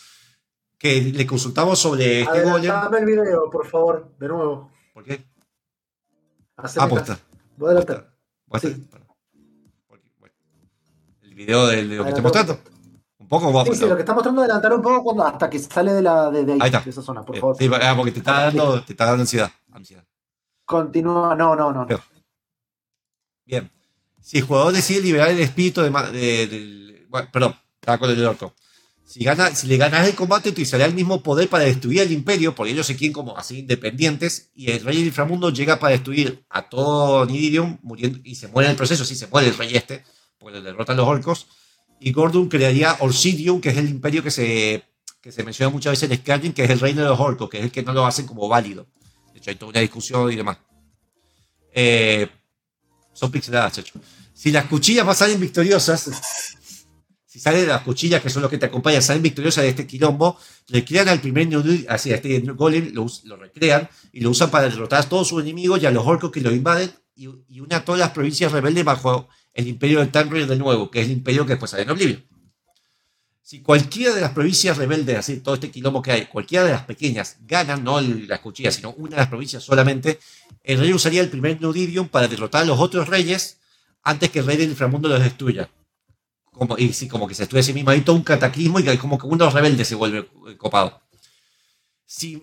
que le consultamos sobre este golem. Adelantame el video, por favor, de nuevo. ¿Por qué? Haceme Ah, pues. Voy a adelantar. Sí. bueno, El video de, de lo que estoy mostrando. Un poco vamos Sí, sí, lo que está mostrando adelantar un poco cuando, hasta que sale de, la, de, de ahí, Ahí está. de esa zona, por Bien, favor. sí, ah, porque te está dando, te está dando ansiedad. ansiedad. Continúa, no, no, no. no. Bien. Si el jugador decide liberar el espíritu de, de- del. Bueno, perdón, estaba con el orco. Si, gana, si le ganas el combate, utilizará el mismo poder para destruir el imperio, porque ellos se quieren como así independientes, y el rey del inframundo llega para destruir a todo Nidirium, muriendo, y se muere en el proceso, sí, se muere el rey este, porque le derrotan los orcos, y Gordon crearía Orsidium, que es el imperio que se, que se menciona muchas veces en Skyrim, que es el reino de los orcos, que es el que no lo hacen como válido. De hecho, hay toda una discusión y demás. Eh, son pixeladas, chacho. Si las cuchillas salen victoriosas, si salen las cuchillas que son los que te acompañan, salen victoriosas de este quilombo, recrean al primer Nudul- así, a este golem, lo, recrean y lo usan para derrotar a todos sus enemigos y a los orcos que lo invaden y, y une a todas las provincias rebeldes bajo el imperio del Tamriel de nuevo, que es el imperio que después sale en Oblivion. si cualquiera de las provincias rebeldes, así todo este quilombo que hay, cualquiera de las pequeñas ganan, no las cuchillas, sino una de las provincias solamente, el rey usaría el primer Nudidium para derrotar a los otros reyes antes que el rey del inframundo los destruya. Como, y sí, como que se destruye a sí mismo, hay todo un cataclismo y que como que uno rebelde se vuelve eh, copado. Si,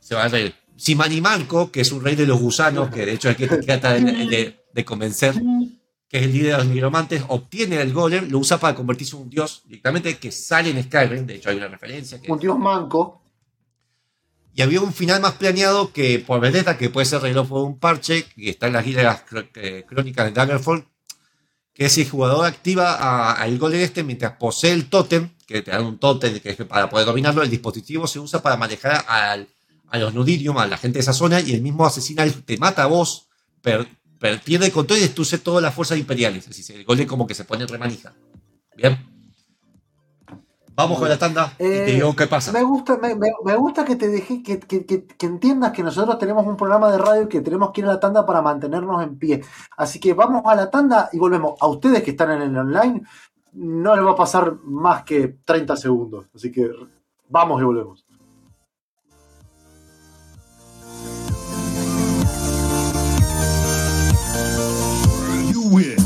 se va a reír. Si Manimarco, que es un rey de los gusanos, que de hecho es el que trata de, de- de convencer, que es el líder de los nigromantes, obtiene el golem, lo usa para convertirse en un dios directamente que sale en Skyrim. De hecho, hay una referencia. Que, Un dios manco. y había un final más planeado que por Bethesda, que puede ser arreglado por un parche, que está en las de cr- eh, crónicas de Daggerfall, que si el jugador activa al golem este mientras posee el tótem, que te dan un tótem para poder dominarlo, el dispositivo se usa para manejar a los Nudidium, a la gente de esa zona, y el mismo asesina te mata a vos, per- per- pierde el control y destruye todas las fuerzas imperiales. Es decir, el golem como que se pone remanija. Bien. Vamos con la tanda y te Eh, digo qué pasa. Me gusta, me, me- me gusta que te deje, que, que- que- que entiendas que nosotros tenemos un programa de radio y que tenemos que ir a la tanda para mantenernos en pie. Así que vamos a la tanda y volvemos. A ustedes que están en el online, no les va a pasar más que 30 segundos. Así que vamos y volvemos. You win.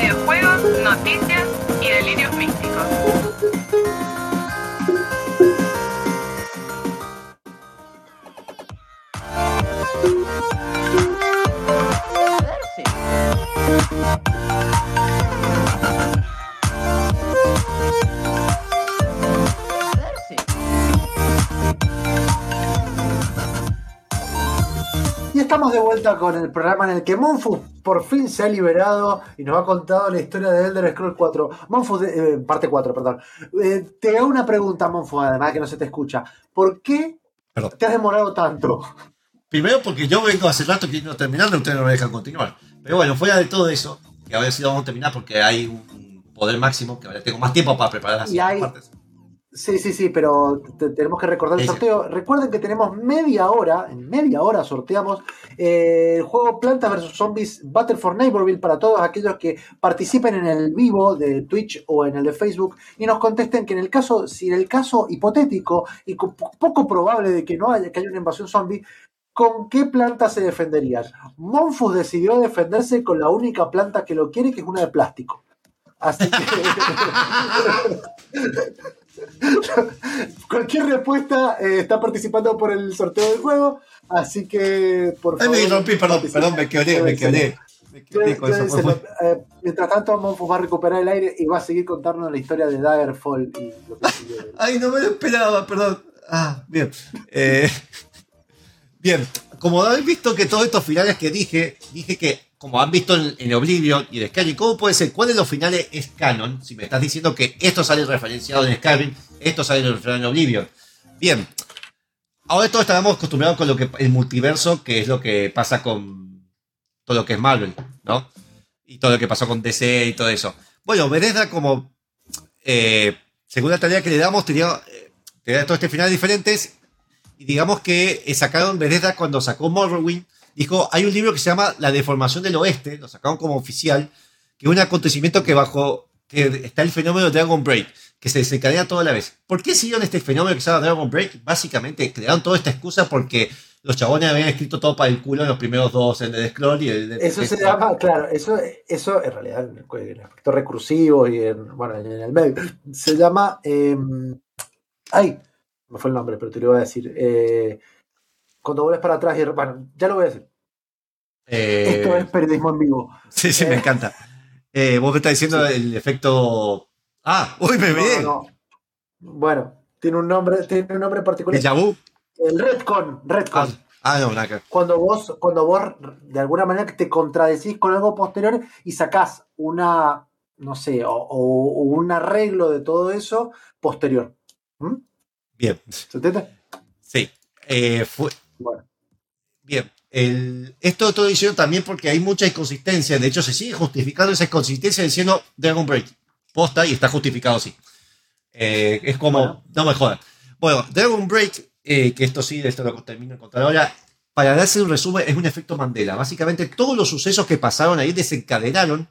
Videojuegos, noticias y delirios místicos. Y estamos de vuelta con el programa en el que Monfu por fin se ha liberado y nos ha contado la historia de Elder Scrolls 4. Monfu, de- eh, parte 4, perdón. Eh, te hago una pregunta, Monfu, además que no se te escucha. ¿Por qué Perdón. te has demorado tanto? Primero porque yo vengo hace rato queriendo terminar, ustedes no me dejan continuar. Pero bueno, fuera de todo eso, que a ver si vamos a terminar porque hay un poder máximo, que ahora tengo más tiempo para preparar las Y hay- partes. Sí, sí, sí, pero te- tenemos que recordar el sorteo. Recuerden que tenemos media hora, en media hora sorteamos eh, el juego Plantas vs. Zombies Battle for Neighborville para todos aquellos que participen en el vivo de Twitch o en el de Facebook y nos contesten que en el caso, si en el caso hipotético y co- poco probable de que no haya, que haya una invasión zombie, ¿con qué planta se defenderían? Monfus decidió defenderse con la única planta que lo quiere, que es una de plástico. Así que. Cualquier respuesta eh, está participando por el sorteo del juego, así que por Ay, favor. me rompí, perdón, perdón, me quedé, me fue- Eh, mientras tanto, Monfus va a recuperar el aire y va a seguir contándonos la historia de Daggerfall y lo que siguió. Ay, no me lo esperaba, perdón. Ah, bien. Eh, bien, como habéis visto que todos estos finales que dije, dije que como han visto en, en Oblivion y en Skyrim, ¿cómo puede ser? ¿Cuál de los finales es canon? Si me estás diciendo que esto sale referenciado en Skyrim, esto sale referenciado en Oblivion. Bien. Ahora todos estamos acostumbrados con lo que el multiverso, que es lo que pasa con todo lo que es Marvel, ¿no? Y todo lo que pasó con DC y todo eso. Bueno, Bethesda como eh, según la tarea que le damos, tenía, eh, tenía todo este final diferentes. Y digamos que eh, sacaron Bethesda cuando sacó Morrowind. Dijo, hay un libro que se llama La deformación del oeste, lo sacaron como oficial, que es un acontecimiento que bajo, que está el fenómeno de Dragon Break, que se desencadena toda la vez. ¿Por qué siguieron este fenómeno que se llama Dragon Break? Básicamente crearon toda esta excusa porque los chabones habían escrito todo para el culo en los primeros dos, en el Scroll y el... Eso se llama, claro, eso, eso en realidad en el aspecto recursivo y en, bueno, en el medio, se llama, eh, ay, me fue el nombre, pero te lo voy a decir, eh, cuando vuelves para atrás y, bueno, ya lo voy a decir, eh, esto es periodismo en vivo. Sí, sí, me Eh, encanta. Eh, vos me estás diciendo el efecto... Ah, uy, me ve. no, no. Bueno, Tiene un nombre, tiene un nombre particular. ¿Déjà vu? El Redcon, Redcon. Ah, ah, no, nada Cuando vos, cuando vos de alguna manera te contradecís con algo posterior y sacás una, no sé, o, o- o un arreglo de todo eso posterior. ¿Mm? Bien. ¿Se entiende? Sí. Eh, fue, Bueno. Bien. El, esto todo hicieron también porque hay mucha inconsistencia. De hecho, se sigue justificando esa inconsistencia diciendo Dragon Break. Posta y está justificado así. Eh, es como, Bueno. no me jodas. Bueno, Dragon Break, eh, que esto sí, esto lo termino de contar ahora. Para darse un resumen, es un efecto Mandela. Básicamente, todos los sucesos que pasaron ahí desencadenaron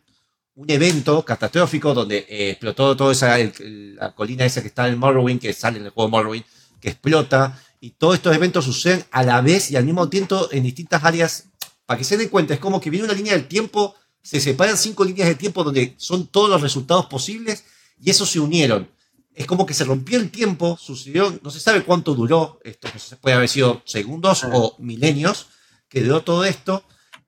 un evento catastrófico donde eh, explotó toda esa el- el- la colina esa que está en Morrowind, que sale en el juego Morrowind, que explota, y todos estos eventos suceden a la vez y al mismo tiempo en distintas áreas. Para que se den cuenta, es como que viene una línea del tiempo, se separan cinco líneas de tiempo donde son todos los resultados posibles y esos se unieron. Es como que se rompió el tiempo, sucedió, no se sabe cuánto duró, esto puede haber sido segundos o milenios, que duró todo esto,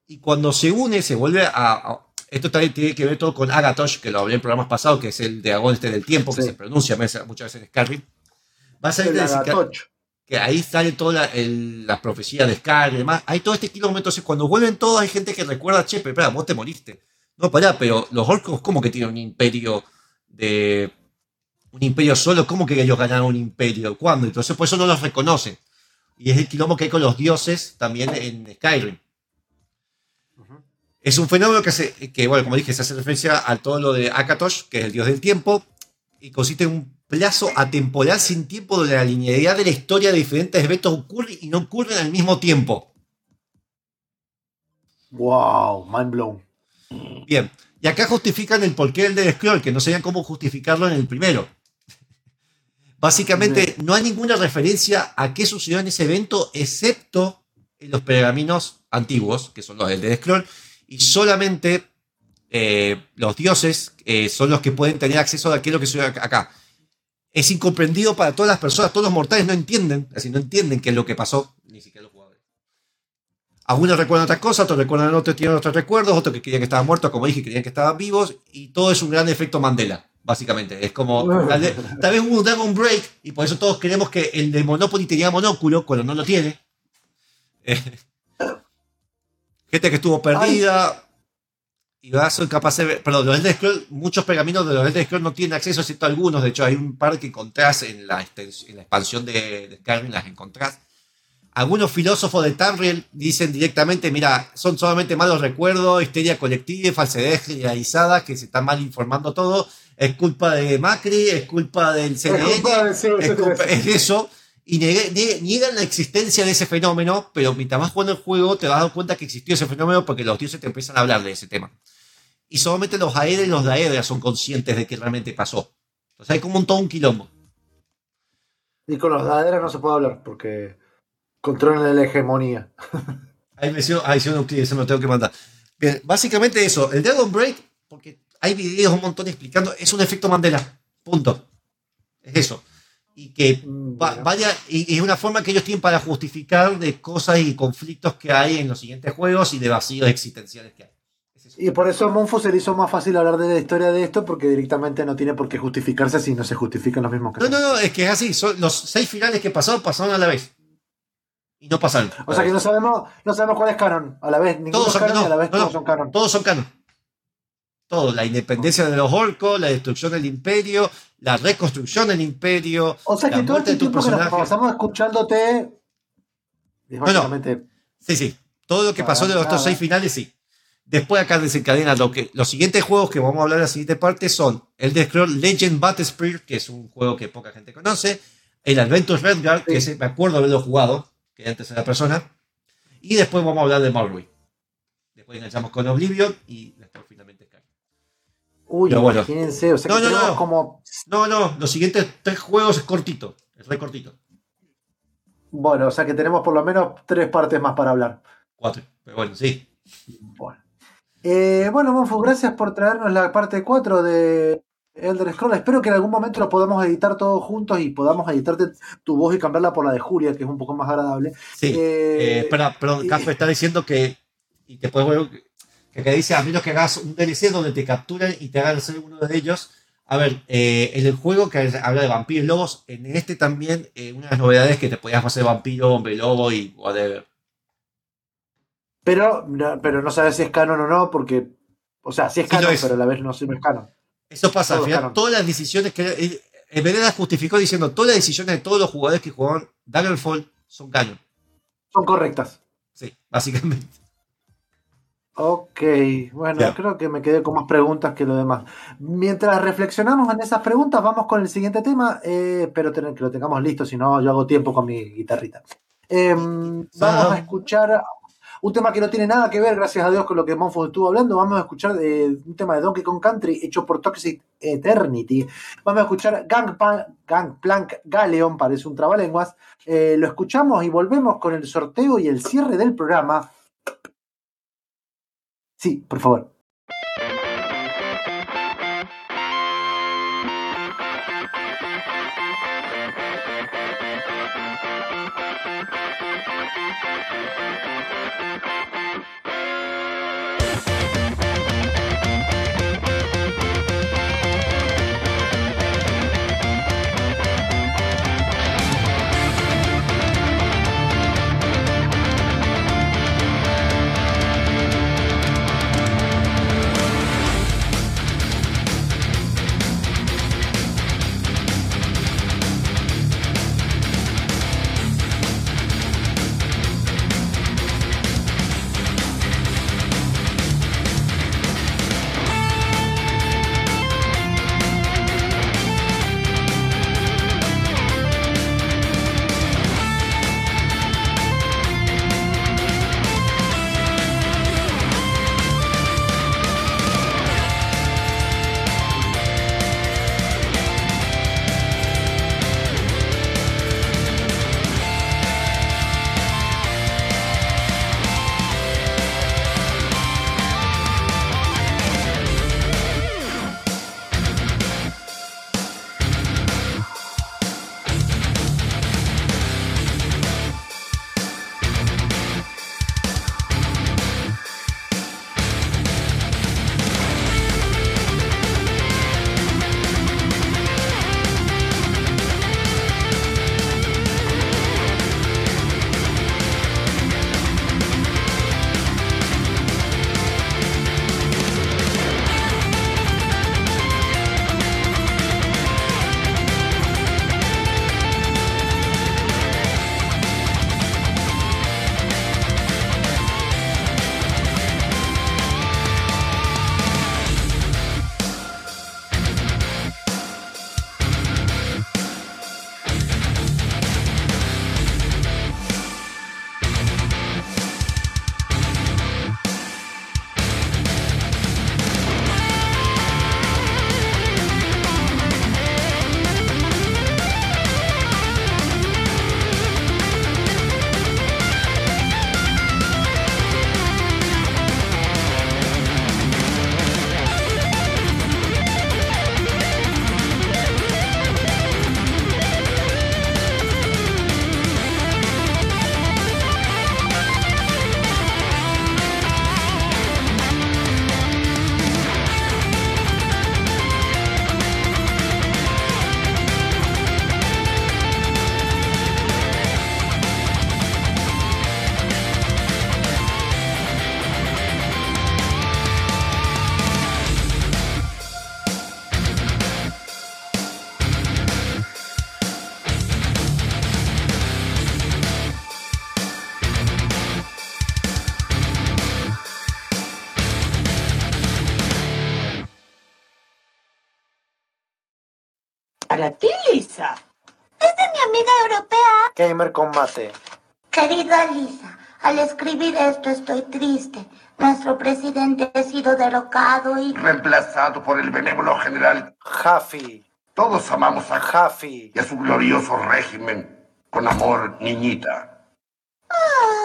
y cuando se une se vuelve a... a- esto también tiene que ver todo con Agatosh, que lo hablé en programas pasados, que es el dragón este del tiempo, que Sí. se pronuncia muchas veces en Skyrim. Va a salir El Agatoch. Que ahí sale toda la, el- la profecía de Scar y demás. Hay todo este kilómetro. Entonces, cuando vuelven todos, hay gente que recuerda, che, pero espera, vos te moriste. No, pará, pero los orcos, ¿cómo que tienen un imperio de. Un imperio solo? ¿Cómo que ellos ganaron un imperio? ¿Cuándo? Entonces, por eso no los reconocen. Y es el quilombo que hay con los dioses también en Skyrim. Es un fenómeno que, se, que, bueno, como dije, se hace referencia a todo lo de Akatosh, que es el dios del tiempo, y consiste en un plazo atemporal sin tiempo donde la linealidad de la historia de diferentes eventos ocurre y no ocurren al mismo tiempo. Wow, mind blown. Bien, y acá justifican el porqué del Dead Scroll, que no sabían cómo justificarlo en el primero. Básicamente, no hay ninguna referencia a qué sucedió en ese evento, excepto en los pergaminos antiguos, que son los del Dead Scroll, y solamente eh, los dioses eh, son los que pueden tener acceso a aquello que sucedió acá. Es incomprendido para todas las personas, todos los mortales no entienden, así no entienden qué es lo que pasó, ni siquiera los jugadores. Algunos recuerdan otras cosas, otros recuerdan otros, tienen otros recuerdos, otros que creían que estaban muertos, como dije, creían que estaban vivos, y todo es un gran efecto Mandela, básicamente. Es como, tal vez, tal vez hubo un Dragon Break, y por eso todos creemos que el de Monopoly tenía monóculo, cuando no lo tiene. Eh, gente que estuvo perdida, y va a ser capaz de ver, perdón, los Elder Scrolls, muchos pergaminos de los Elder Scrolls no tienen acceso, excepto algunos, de hecho hay un par que encontrás en la, en la expansión de, de Skyrim, las encontrás. Algunos filósofos de Tamriel dicen directamente, mira, son solamente malos recuerdos, histeria colectiva, falsedades generalizadas, que se está mal informando todo, es culpa de Macri, es culpa del CNN, culpa de- es, culpa- es eso, y niegan la existencia de ese fenómeno, pero mientras más jugando el juego te vas dar cuenta que existió ese fenómeno porque los dioses te empiezan a hablar de ese tema. Y solamente los Aedra y los Daedra son conscientes de que realmente pasó. Entonces hay como un todo un quilombo. Y con los daderas no se puede hablar porque controlan la hegemonía. Ahí me hicieron, ahí un clic, eso me lo tengo que mandar. Bien, básicamente eso, el Dragon Break, porque hay videos un montón explicando, es un efecto Mandela. Punto. Es eso. Y que va- vaya, y, es una forma que ellos tienen para justificar de cosas y conflictos que hay en los siguientes juegos y de vacíos existenciales que hay. Y por eso a Monfo se le hizo más fácil hablar de la historia de esto porque directamente no tiene por qué justificarse si no se justifican los mismos No, casos. no, no, es que es así. Son los seis finales que pasaron, pasaron a la vez. Y no pasaron. O sea que no sabemos, no sabemos cuál es canon. A la vez, ninguno Todos son canon y a la vez No, todos no. son canon. Todos son canon. Todo. La independencia de los orcos, la destrucción del imperio, la reconstrucción del imperio. O sea que todo este tiempo que nos personaje. pasamos escuchándote es no. básicamente Sí, sí. Todo lo que pasó de los otros seis finales, sí. Después acá desencadena lo que. Los siguientes juegos que vamos a hablar en la siguiente parte son el de Scroll Legend Battlespire, que es un juego que poca gente conoce. El Adventure Redguard, que ese me acuerdo haberlo jugado, que antes era persona. Y después vamos a hablar de Morrowind. Después enganchamos con Oblivion y después. Uy, Pero bueno. imagínense, o sea No, que no, tenemos no. como No, no, los siguientes tres juegos es cortito. Es re cortito. bueno, o sea que tenemos por lo menos tres partes más para hablar. Cuatro. Pero bueno, sí. Bueno, Eh, bueno Monfo, gracias por traernos la parte 4 de Elder Scroll. Espero que en algún momento lo podamos editar todos juntos y podamos editarte tu voz y cambiarla por la de Julia, que es un poco más agradable. Sí. Eh, Eh, espera, perdón, Café está diciendo que. Y después, bueno, que, dice a menos que hagas un DLC donde te capturen y te hagan ser uno de ellos, A ver, eh, en el juego que habla de vampiros y lobos, en este también, eh, una de las novedades es que te podías hacer vampiro, hombre lobo y whatever. Pero, no- pero no sabes si es canon o no, porque. O sea, sí es Sí canon, es. pero a la vez no, sí no es canon. Eso pasa, al final, todas las decisiones que. eh, En Vereda justificó diciendo todas las decisiones de todos los jugadores que jugaban Daggerfall son canon. Son correctas. Sí, básicamente. Ok, bueno, creo que me quedé con más preguntas que lo demás. Mientras reflexionamos en esas preguntas, vamos con el siguiente tema. eh, espero tener, que lo tengamos listo, si no, yo hago tiempo con mi guitarrita. Em, vamos a escuchar un tema que no tiene nada que ver, gracias a Dios, con lo que Monfo estuvo hablando. Vamos a escuchar de, un tema de Donkey Kong Country hecho por Toxic Eternity. Vamos a escuchar Gangpa- Gangplank Galeon, parece un trabalenguas. Eh, lo escuchamos y volvemos con el sorteo y el cierre del programa. Sí, por favor. Combate. Querida Lisa, al escribir esto estoy triste. Nuestro presidente ha sido derrocado y... Reemplazado por el benévolo general. Jaffy. Todos amamos a Jaffy. y a su glorioso régimen. Con amor, niñita. A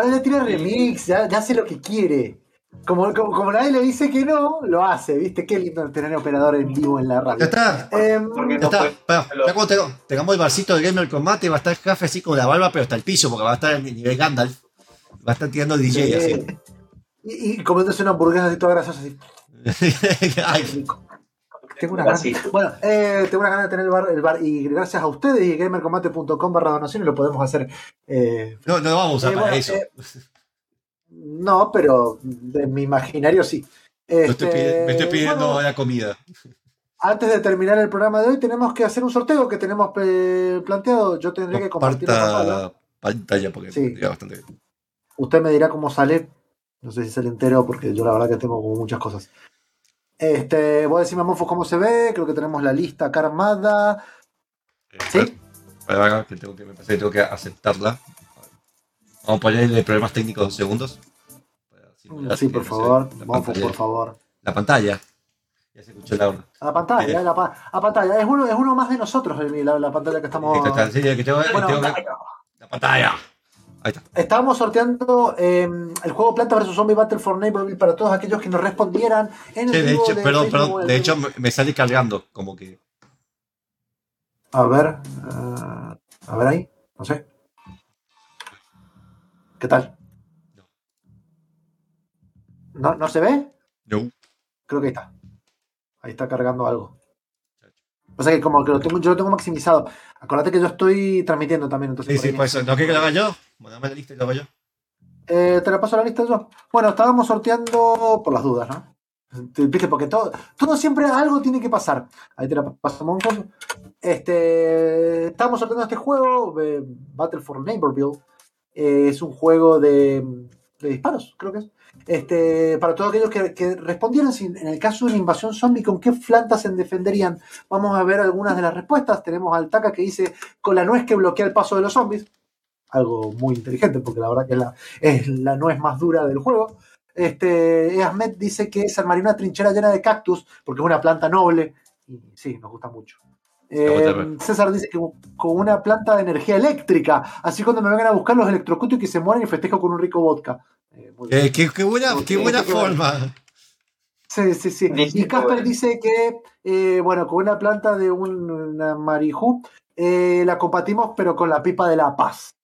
ver, le tiene remix, ya, ya hace lo que quiere. Como, como, como nadie le dice que no, lo hace, ¿viste? Qué lindo tener operador en vivo en la radio. Ya está. Porque Ya no está. Espera, ya cuando te- tengamos el barcito de Gamer Combate, va a estar Café así con la barba, pero hasta el piso, porque va a estar en el nivel Gandalf. Va a estar tirando DJ eh, así. y, y comiéndose una hamburguesa así toda grasosa así. Ay, Tengo una ganas. Así. Bueno, eh, tengo una ganas de tener el bar, el bar y gracias a ustedes y gamercombate.com barra donaciones lo podemos hacer. eh, no, no lo vamos a usar Eh, para bueno, eso. eh, no, pero de mi imaginario sí. Estoy Este, me estoy pidiendo bueno, la comida. antes de terminar el programa de hoy, tenemos que hacer un sorteo que tenemos planteado. Yo tendría que compartir la pantalla. Porque Sí. bastante bien. Usted me dirá cómo sale. No sé si sale entero, porque yo la verdad que tengo como muchas cosas. Este, voy a decirme a Monfos cómo se ve. Creo que tenemos la lista acá armada. ¿Sí? Para, para, que tengo que, me parece que tengo que aceptarla. Vamos a ponerle problemas técnicos dos segundos. Sí, por favor. pantalla. por favor. La pantalla. Ya se escuchó la onda. A la pantalla, Eh. la, pa- a pantalla. Es uno, es uno más de nosotros la, la pantalla que estamos. Esta está, sí, que tengo, Bueno, tengo que- la pantalla. Ahí está. Estábamos sorteando eh, el juego Planta vs Zombie Battle for Neighborville para todos aquellos que nos respondieran en el de hecho, de perdón, perdón. De hecho, me, sale cargando, como que. A ver. eh, a ver ahí. No sé. ¿Qué tal? ¿No, ¿No se ve? No. Creo que ahí está. Ahí está cargando algo. O sea que como que lo tengo, yo lo tengo maximizado. Acuérdate que yo estoy transmitiendo también. Entonces Sí, sí, por eso. ¿No que lo haga yo? Bueno, dame la lista y lo hago yo. Eh, te la paso la lista yo. Bueno, estábamos sorteando por las dudas, ¿no? Te- Viste, porque todo, todo siempre algo tiene que pasar. Ahí te la paso, Monfos. Este, estábamos sorteando este juego, eh, Battle for Neighborville. Eh, es un juego de, de disparos, creo que es. Este, para todos aquellos que, que respondieron, en el caso de una invasión zombie, ¿con qué plantas se defenderían? Vamos a ver algunas de las respuestas. Tenemos al Taka que dice con la nuez que bloquea el paso de los zombies. Algo muy inteligente, porque la verdad que es la, es nuez más dura del juego. Este, Ahmed dice que se armaría una trinchera llena de cactus, porque es una planta noble. Y sí, nos gusta mucho. Eh. César dice que con una planta de energía eléctrica. Así cuando me vengan a buscar los electrocuto y que se mueran y festejo con un rico vodka. Eh. Eh, qué, qué buena, qué buena forma. Sí, sí, sí. Y Casper dice que, eh, bueno, con una planta de un, una marijú, eh, la compartimos, pero con la pipa de la paz.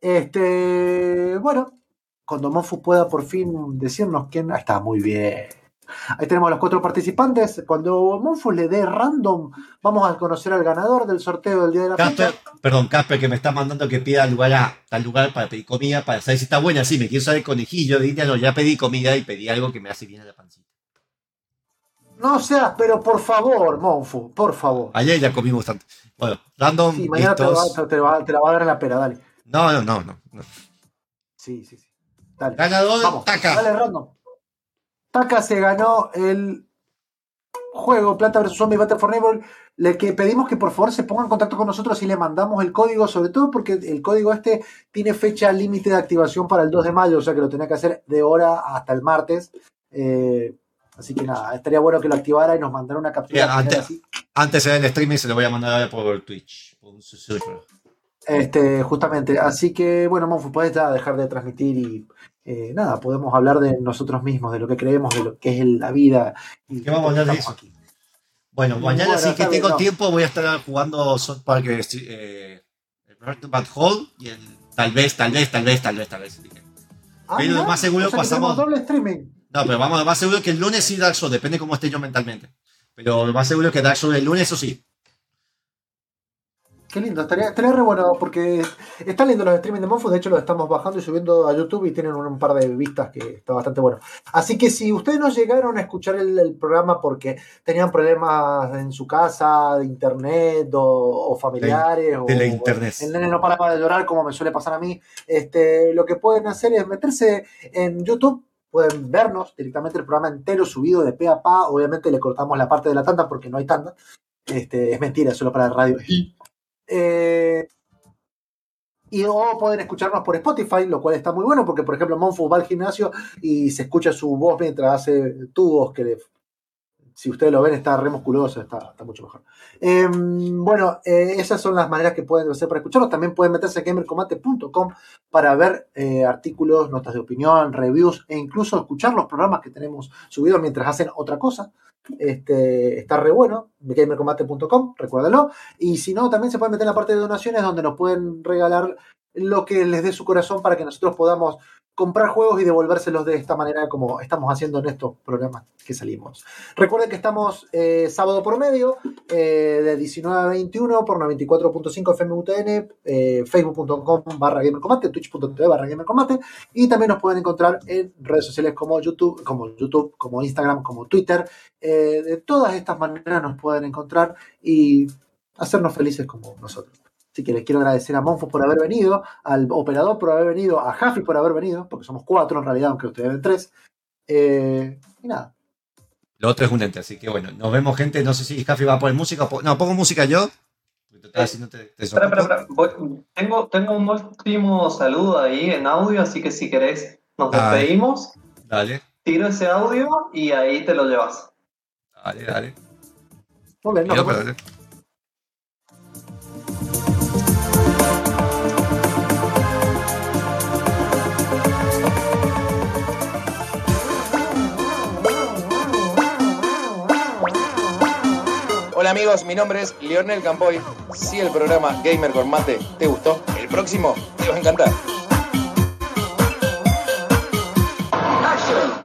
Este, bueno, cuando Monfu pueda por fin decirnos quién. Ahí está, muy bien. Ahí tenemos a los cuatro participantes. Cuando Monfu le dé random, vamos a conocer al ganador del sorteo del día de la Casper, fecha. perdón, Casper, que me está mandando que pida lugar a tal lugar para pedir comida, para saber si está buena. Sí, me quiero saber conejillo. No, ya pedí comida y pedí algo que me hace bien a la pancita. No seas, pero por favor, Monfu, por favor. Ayer ya comimos tanto. Bueno, random, Sí, mañana te, va- va- la va a dar en la pera, dale. No, no, no, no. Sí, sí, sí. Dale. Ganador, Vamos, Taka. Dale, random. Taka se ganó el juego Planta vs Zombie Battle for Neighbor. Le que pedimos que por favor se ponga en contacto con nosotros y le mandamos el código, sobre todo porque el código este tiene fecha límite de activación para el 2 de mayo, o sea que lo tenía que hacer de hora hasta el martes. Eh, así que nada, estaría bueno que lo activara y nos mandara una captura. Final antes, así. antes era el streaming, se lo voy a mandar por Twitch. Por. Este, justamente. Así que, bueno, Monfu, puedes ya dejar de transmitir y eh, nada, podemos hablar de nosotros mismos, de lo que creemos, de lo que es la vida. Y ¿Qué vamos a hablar de eso? aquí. Bueno, mañana Bueno, sí que tengo no. tiempo, voy a estar jugando South Park eh, el Burning Bad Hall y el tal vez, tal vez, tal vez, tal vez, tal vez. Ah, Pero lo más seguro o sea que pasamos- tenemos doble streaming. No, pero vamos, lo más seguro que el lunes sí Dark Souls, depende cómo esté yo mentalmente. Pero lo más seguro es que Dark Souls el lunes, eso sí. Qué lindo, estaría, estaría re bueno porque están lindos los streaming de Monfu, de hecho los estamos bajando y subiendo a YouTube y tienen un, un par de vistas que está bastante bueno. Así que si ustedes no llegaron a escuchar el, el programa porque tenían problemas en su casa, de internet o, o familiares, de la o internet. el nene no paraba de llorar como me suele pasar a mí, este, lo que pueden hacer es meterse en YouTube, pueden vernos directamente el programa entero subido de pe a pa, obviamente le cortamos la parte de la tanda porque no hay tanda, este, es mentira, es solo para la radio. Eh, y o pueden escucharnos por Spotify, lo cual está muy bueno porque, por ejemplo, Monfu va al gimnasio y se escucha su voz mientras hace tubos que le si ustedes lo ven, está re musculoso, está, mucho mejor. Eh, bueno, eh, esas son las maneras que pueden hacer para escucharlos. También pueden meterse a gamercombate.com para ver eh, artículos, notas de opinión, reviews e incluso escuchar los programas que tenemos subidos mientras hacen otra cosa. Este, está re bueno, gamercombate.com, recuérdalo. Y si no, también se pueden meter en la parte de donaciones donde nos pueden regalar lo que les dé su corazón para que nosotros podamos comprar juegos y devolvérselos de esta manera como estamos haciendo en estos programas que salimos. Recuerden que estamos eh, sábado por medio, eh, de 19 a 21 por 94.5 FMUTN, eh, facebook.com barra gamercombate, twitch.tv barra gamercombate y también nos pueden encontrar en redes sociales como YouTube, como YouTube, como Instagram, como Twitter. Eh, de todas estas maneras nos pueden encontrar y hacernos felices como nosotros. Así que les quiero agradecer a Monfo por haber venido, al operador por haber venido, a Jaffi por haber venido, porque somos cuatro en realidad, aunque ustedes ven tres. Eh, y nada. Lo otro es un ente, así que bueno, nos vemos gente. No sé si Jaffi va a poner música. No, pongo música yo. porque total, si no te- te Espera, espera, espera. Voy- tengo, tengo un último saludo ahí en audio, así que si querés nos despedimos. Dale, Tiro ese audio y ahí te lo llevas. dale, dale. Muy bien, nos Yo, Amigos, mi nombre es Leonel Campoy. Si el programa Gamer con Mate te gustó, el próximo te va a encantar.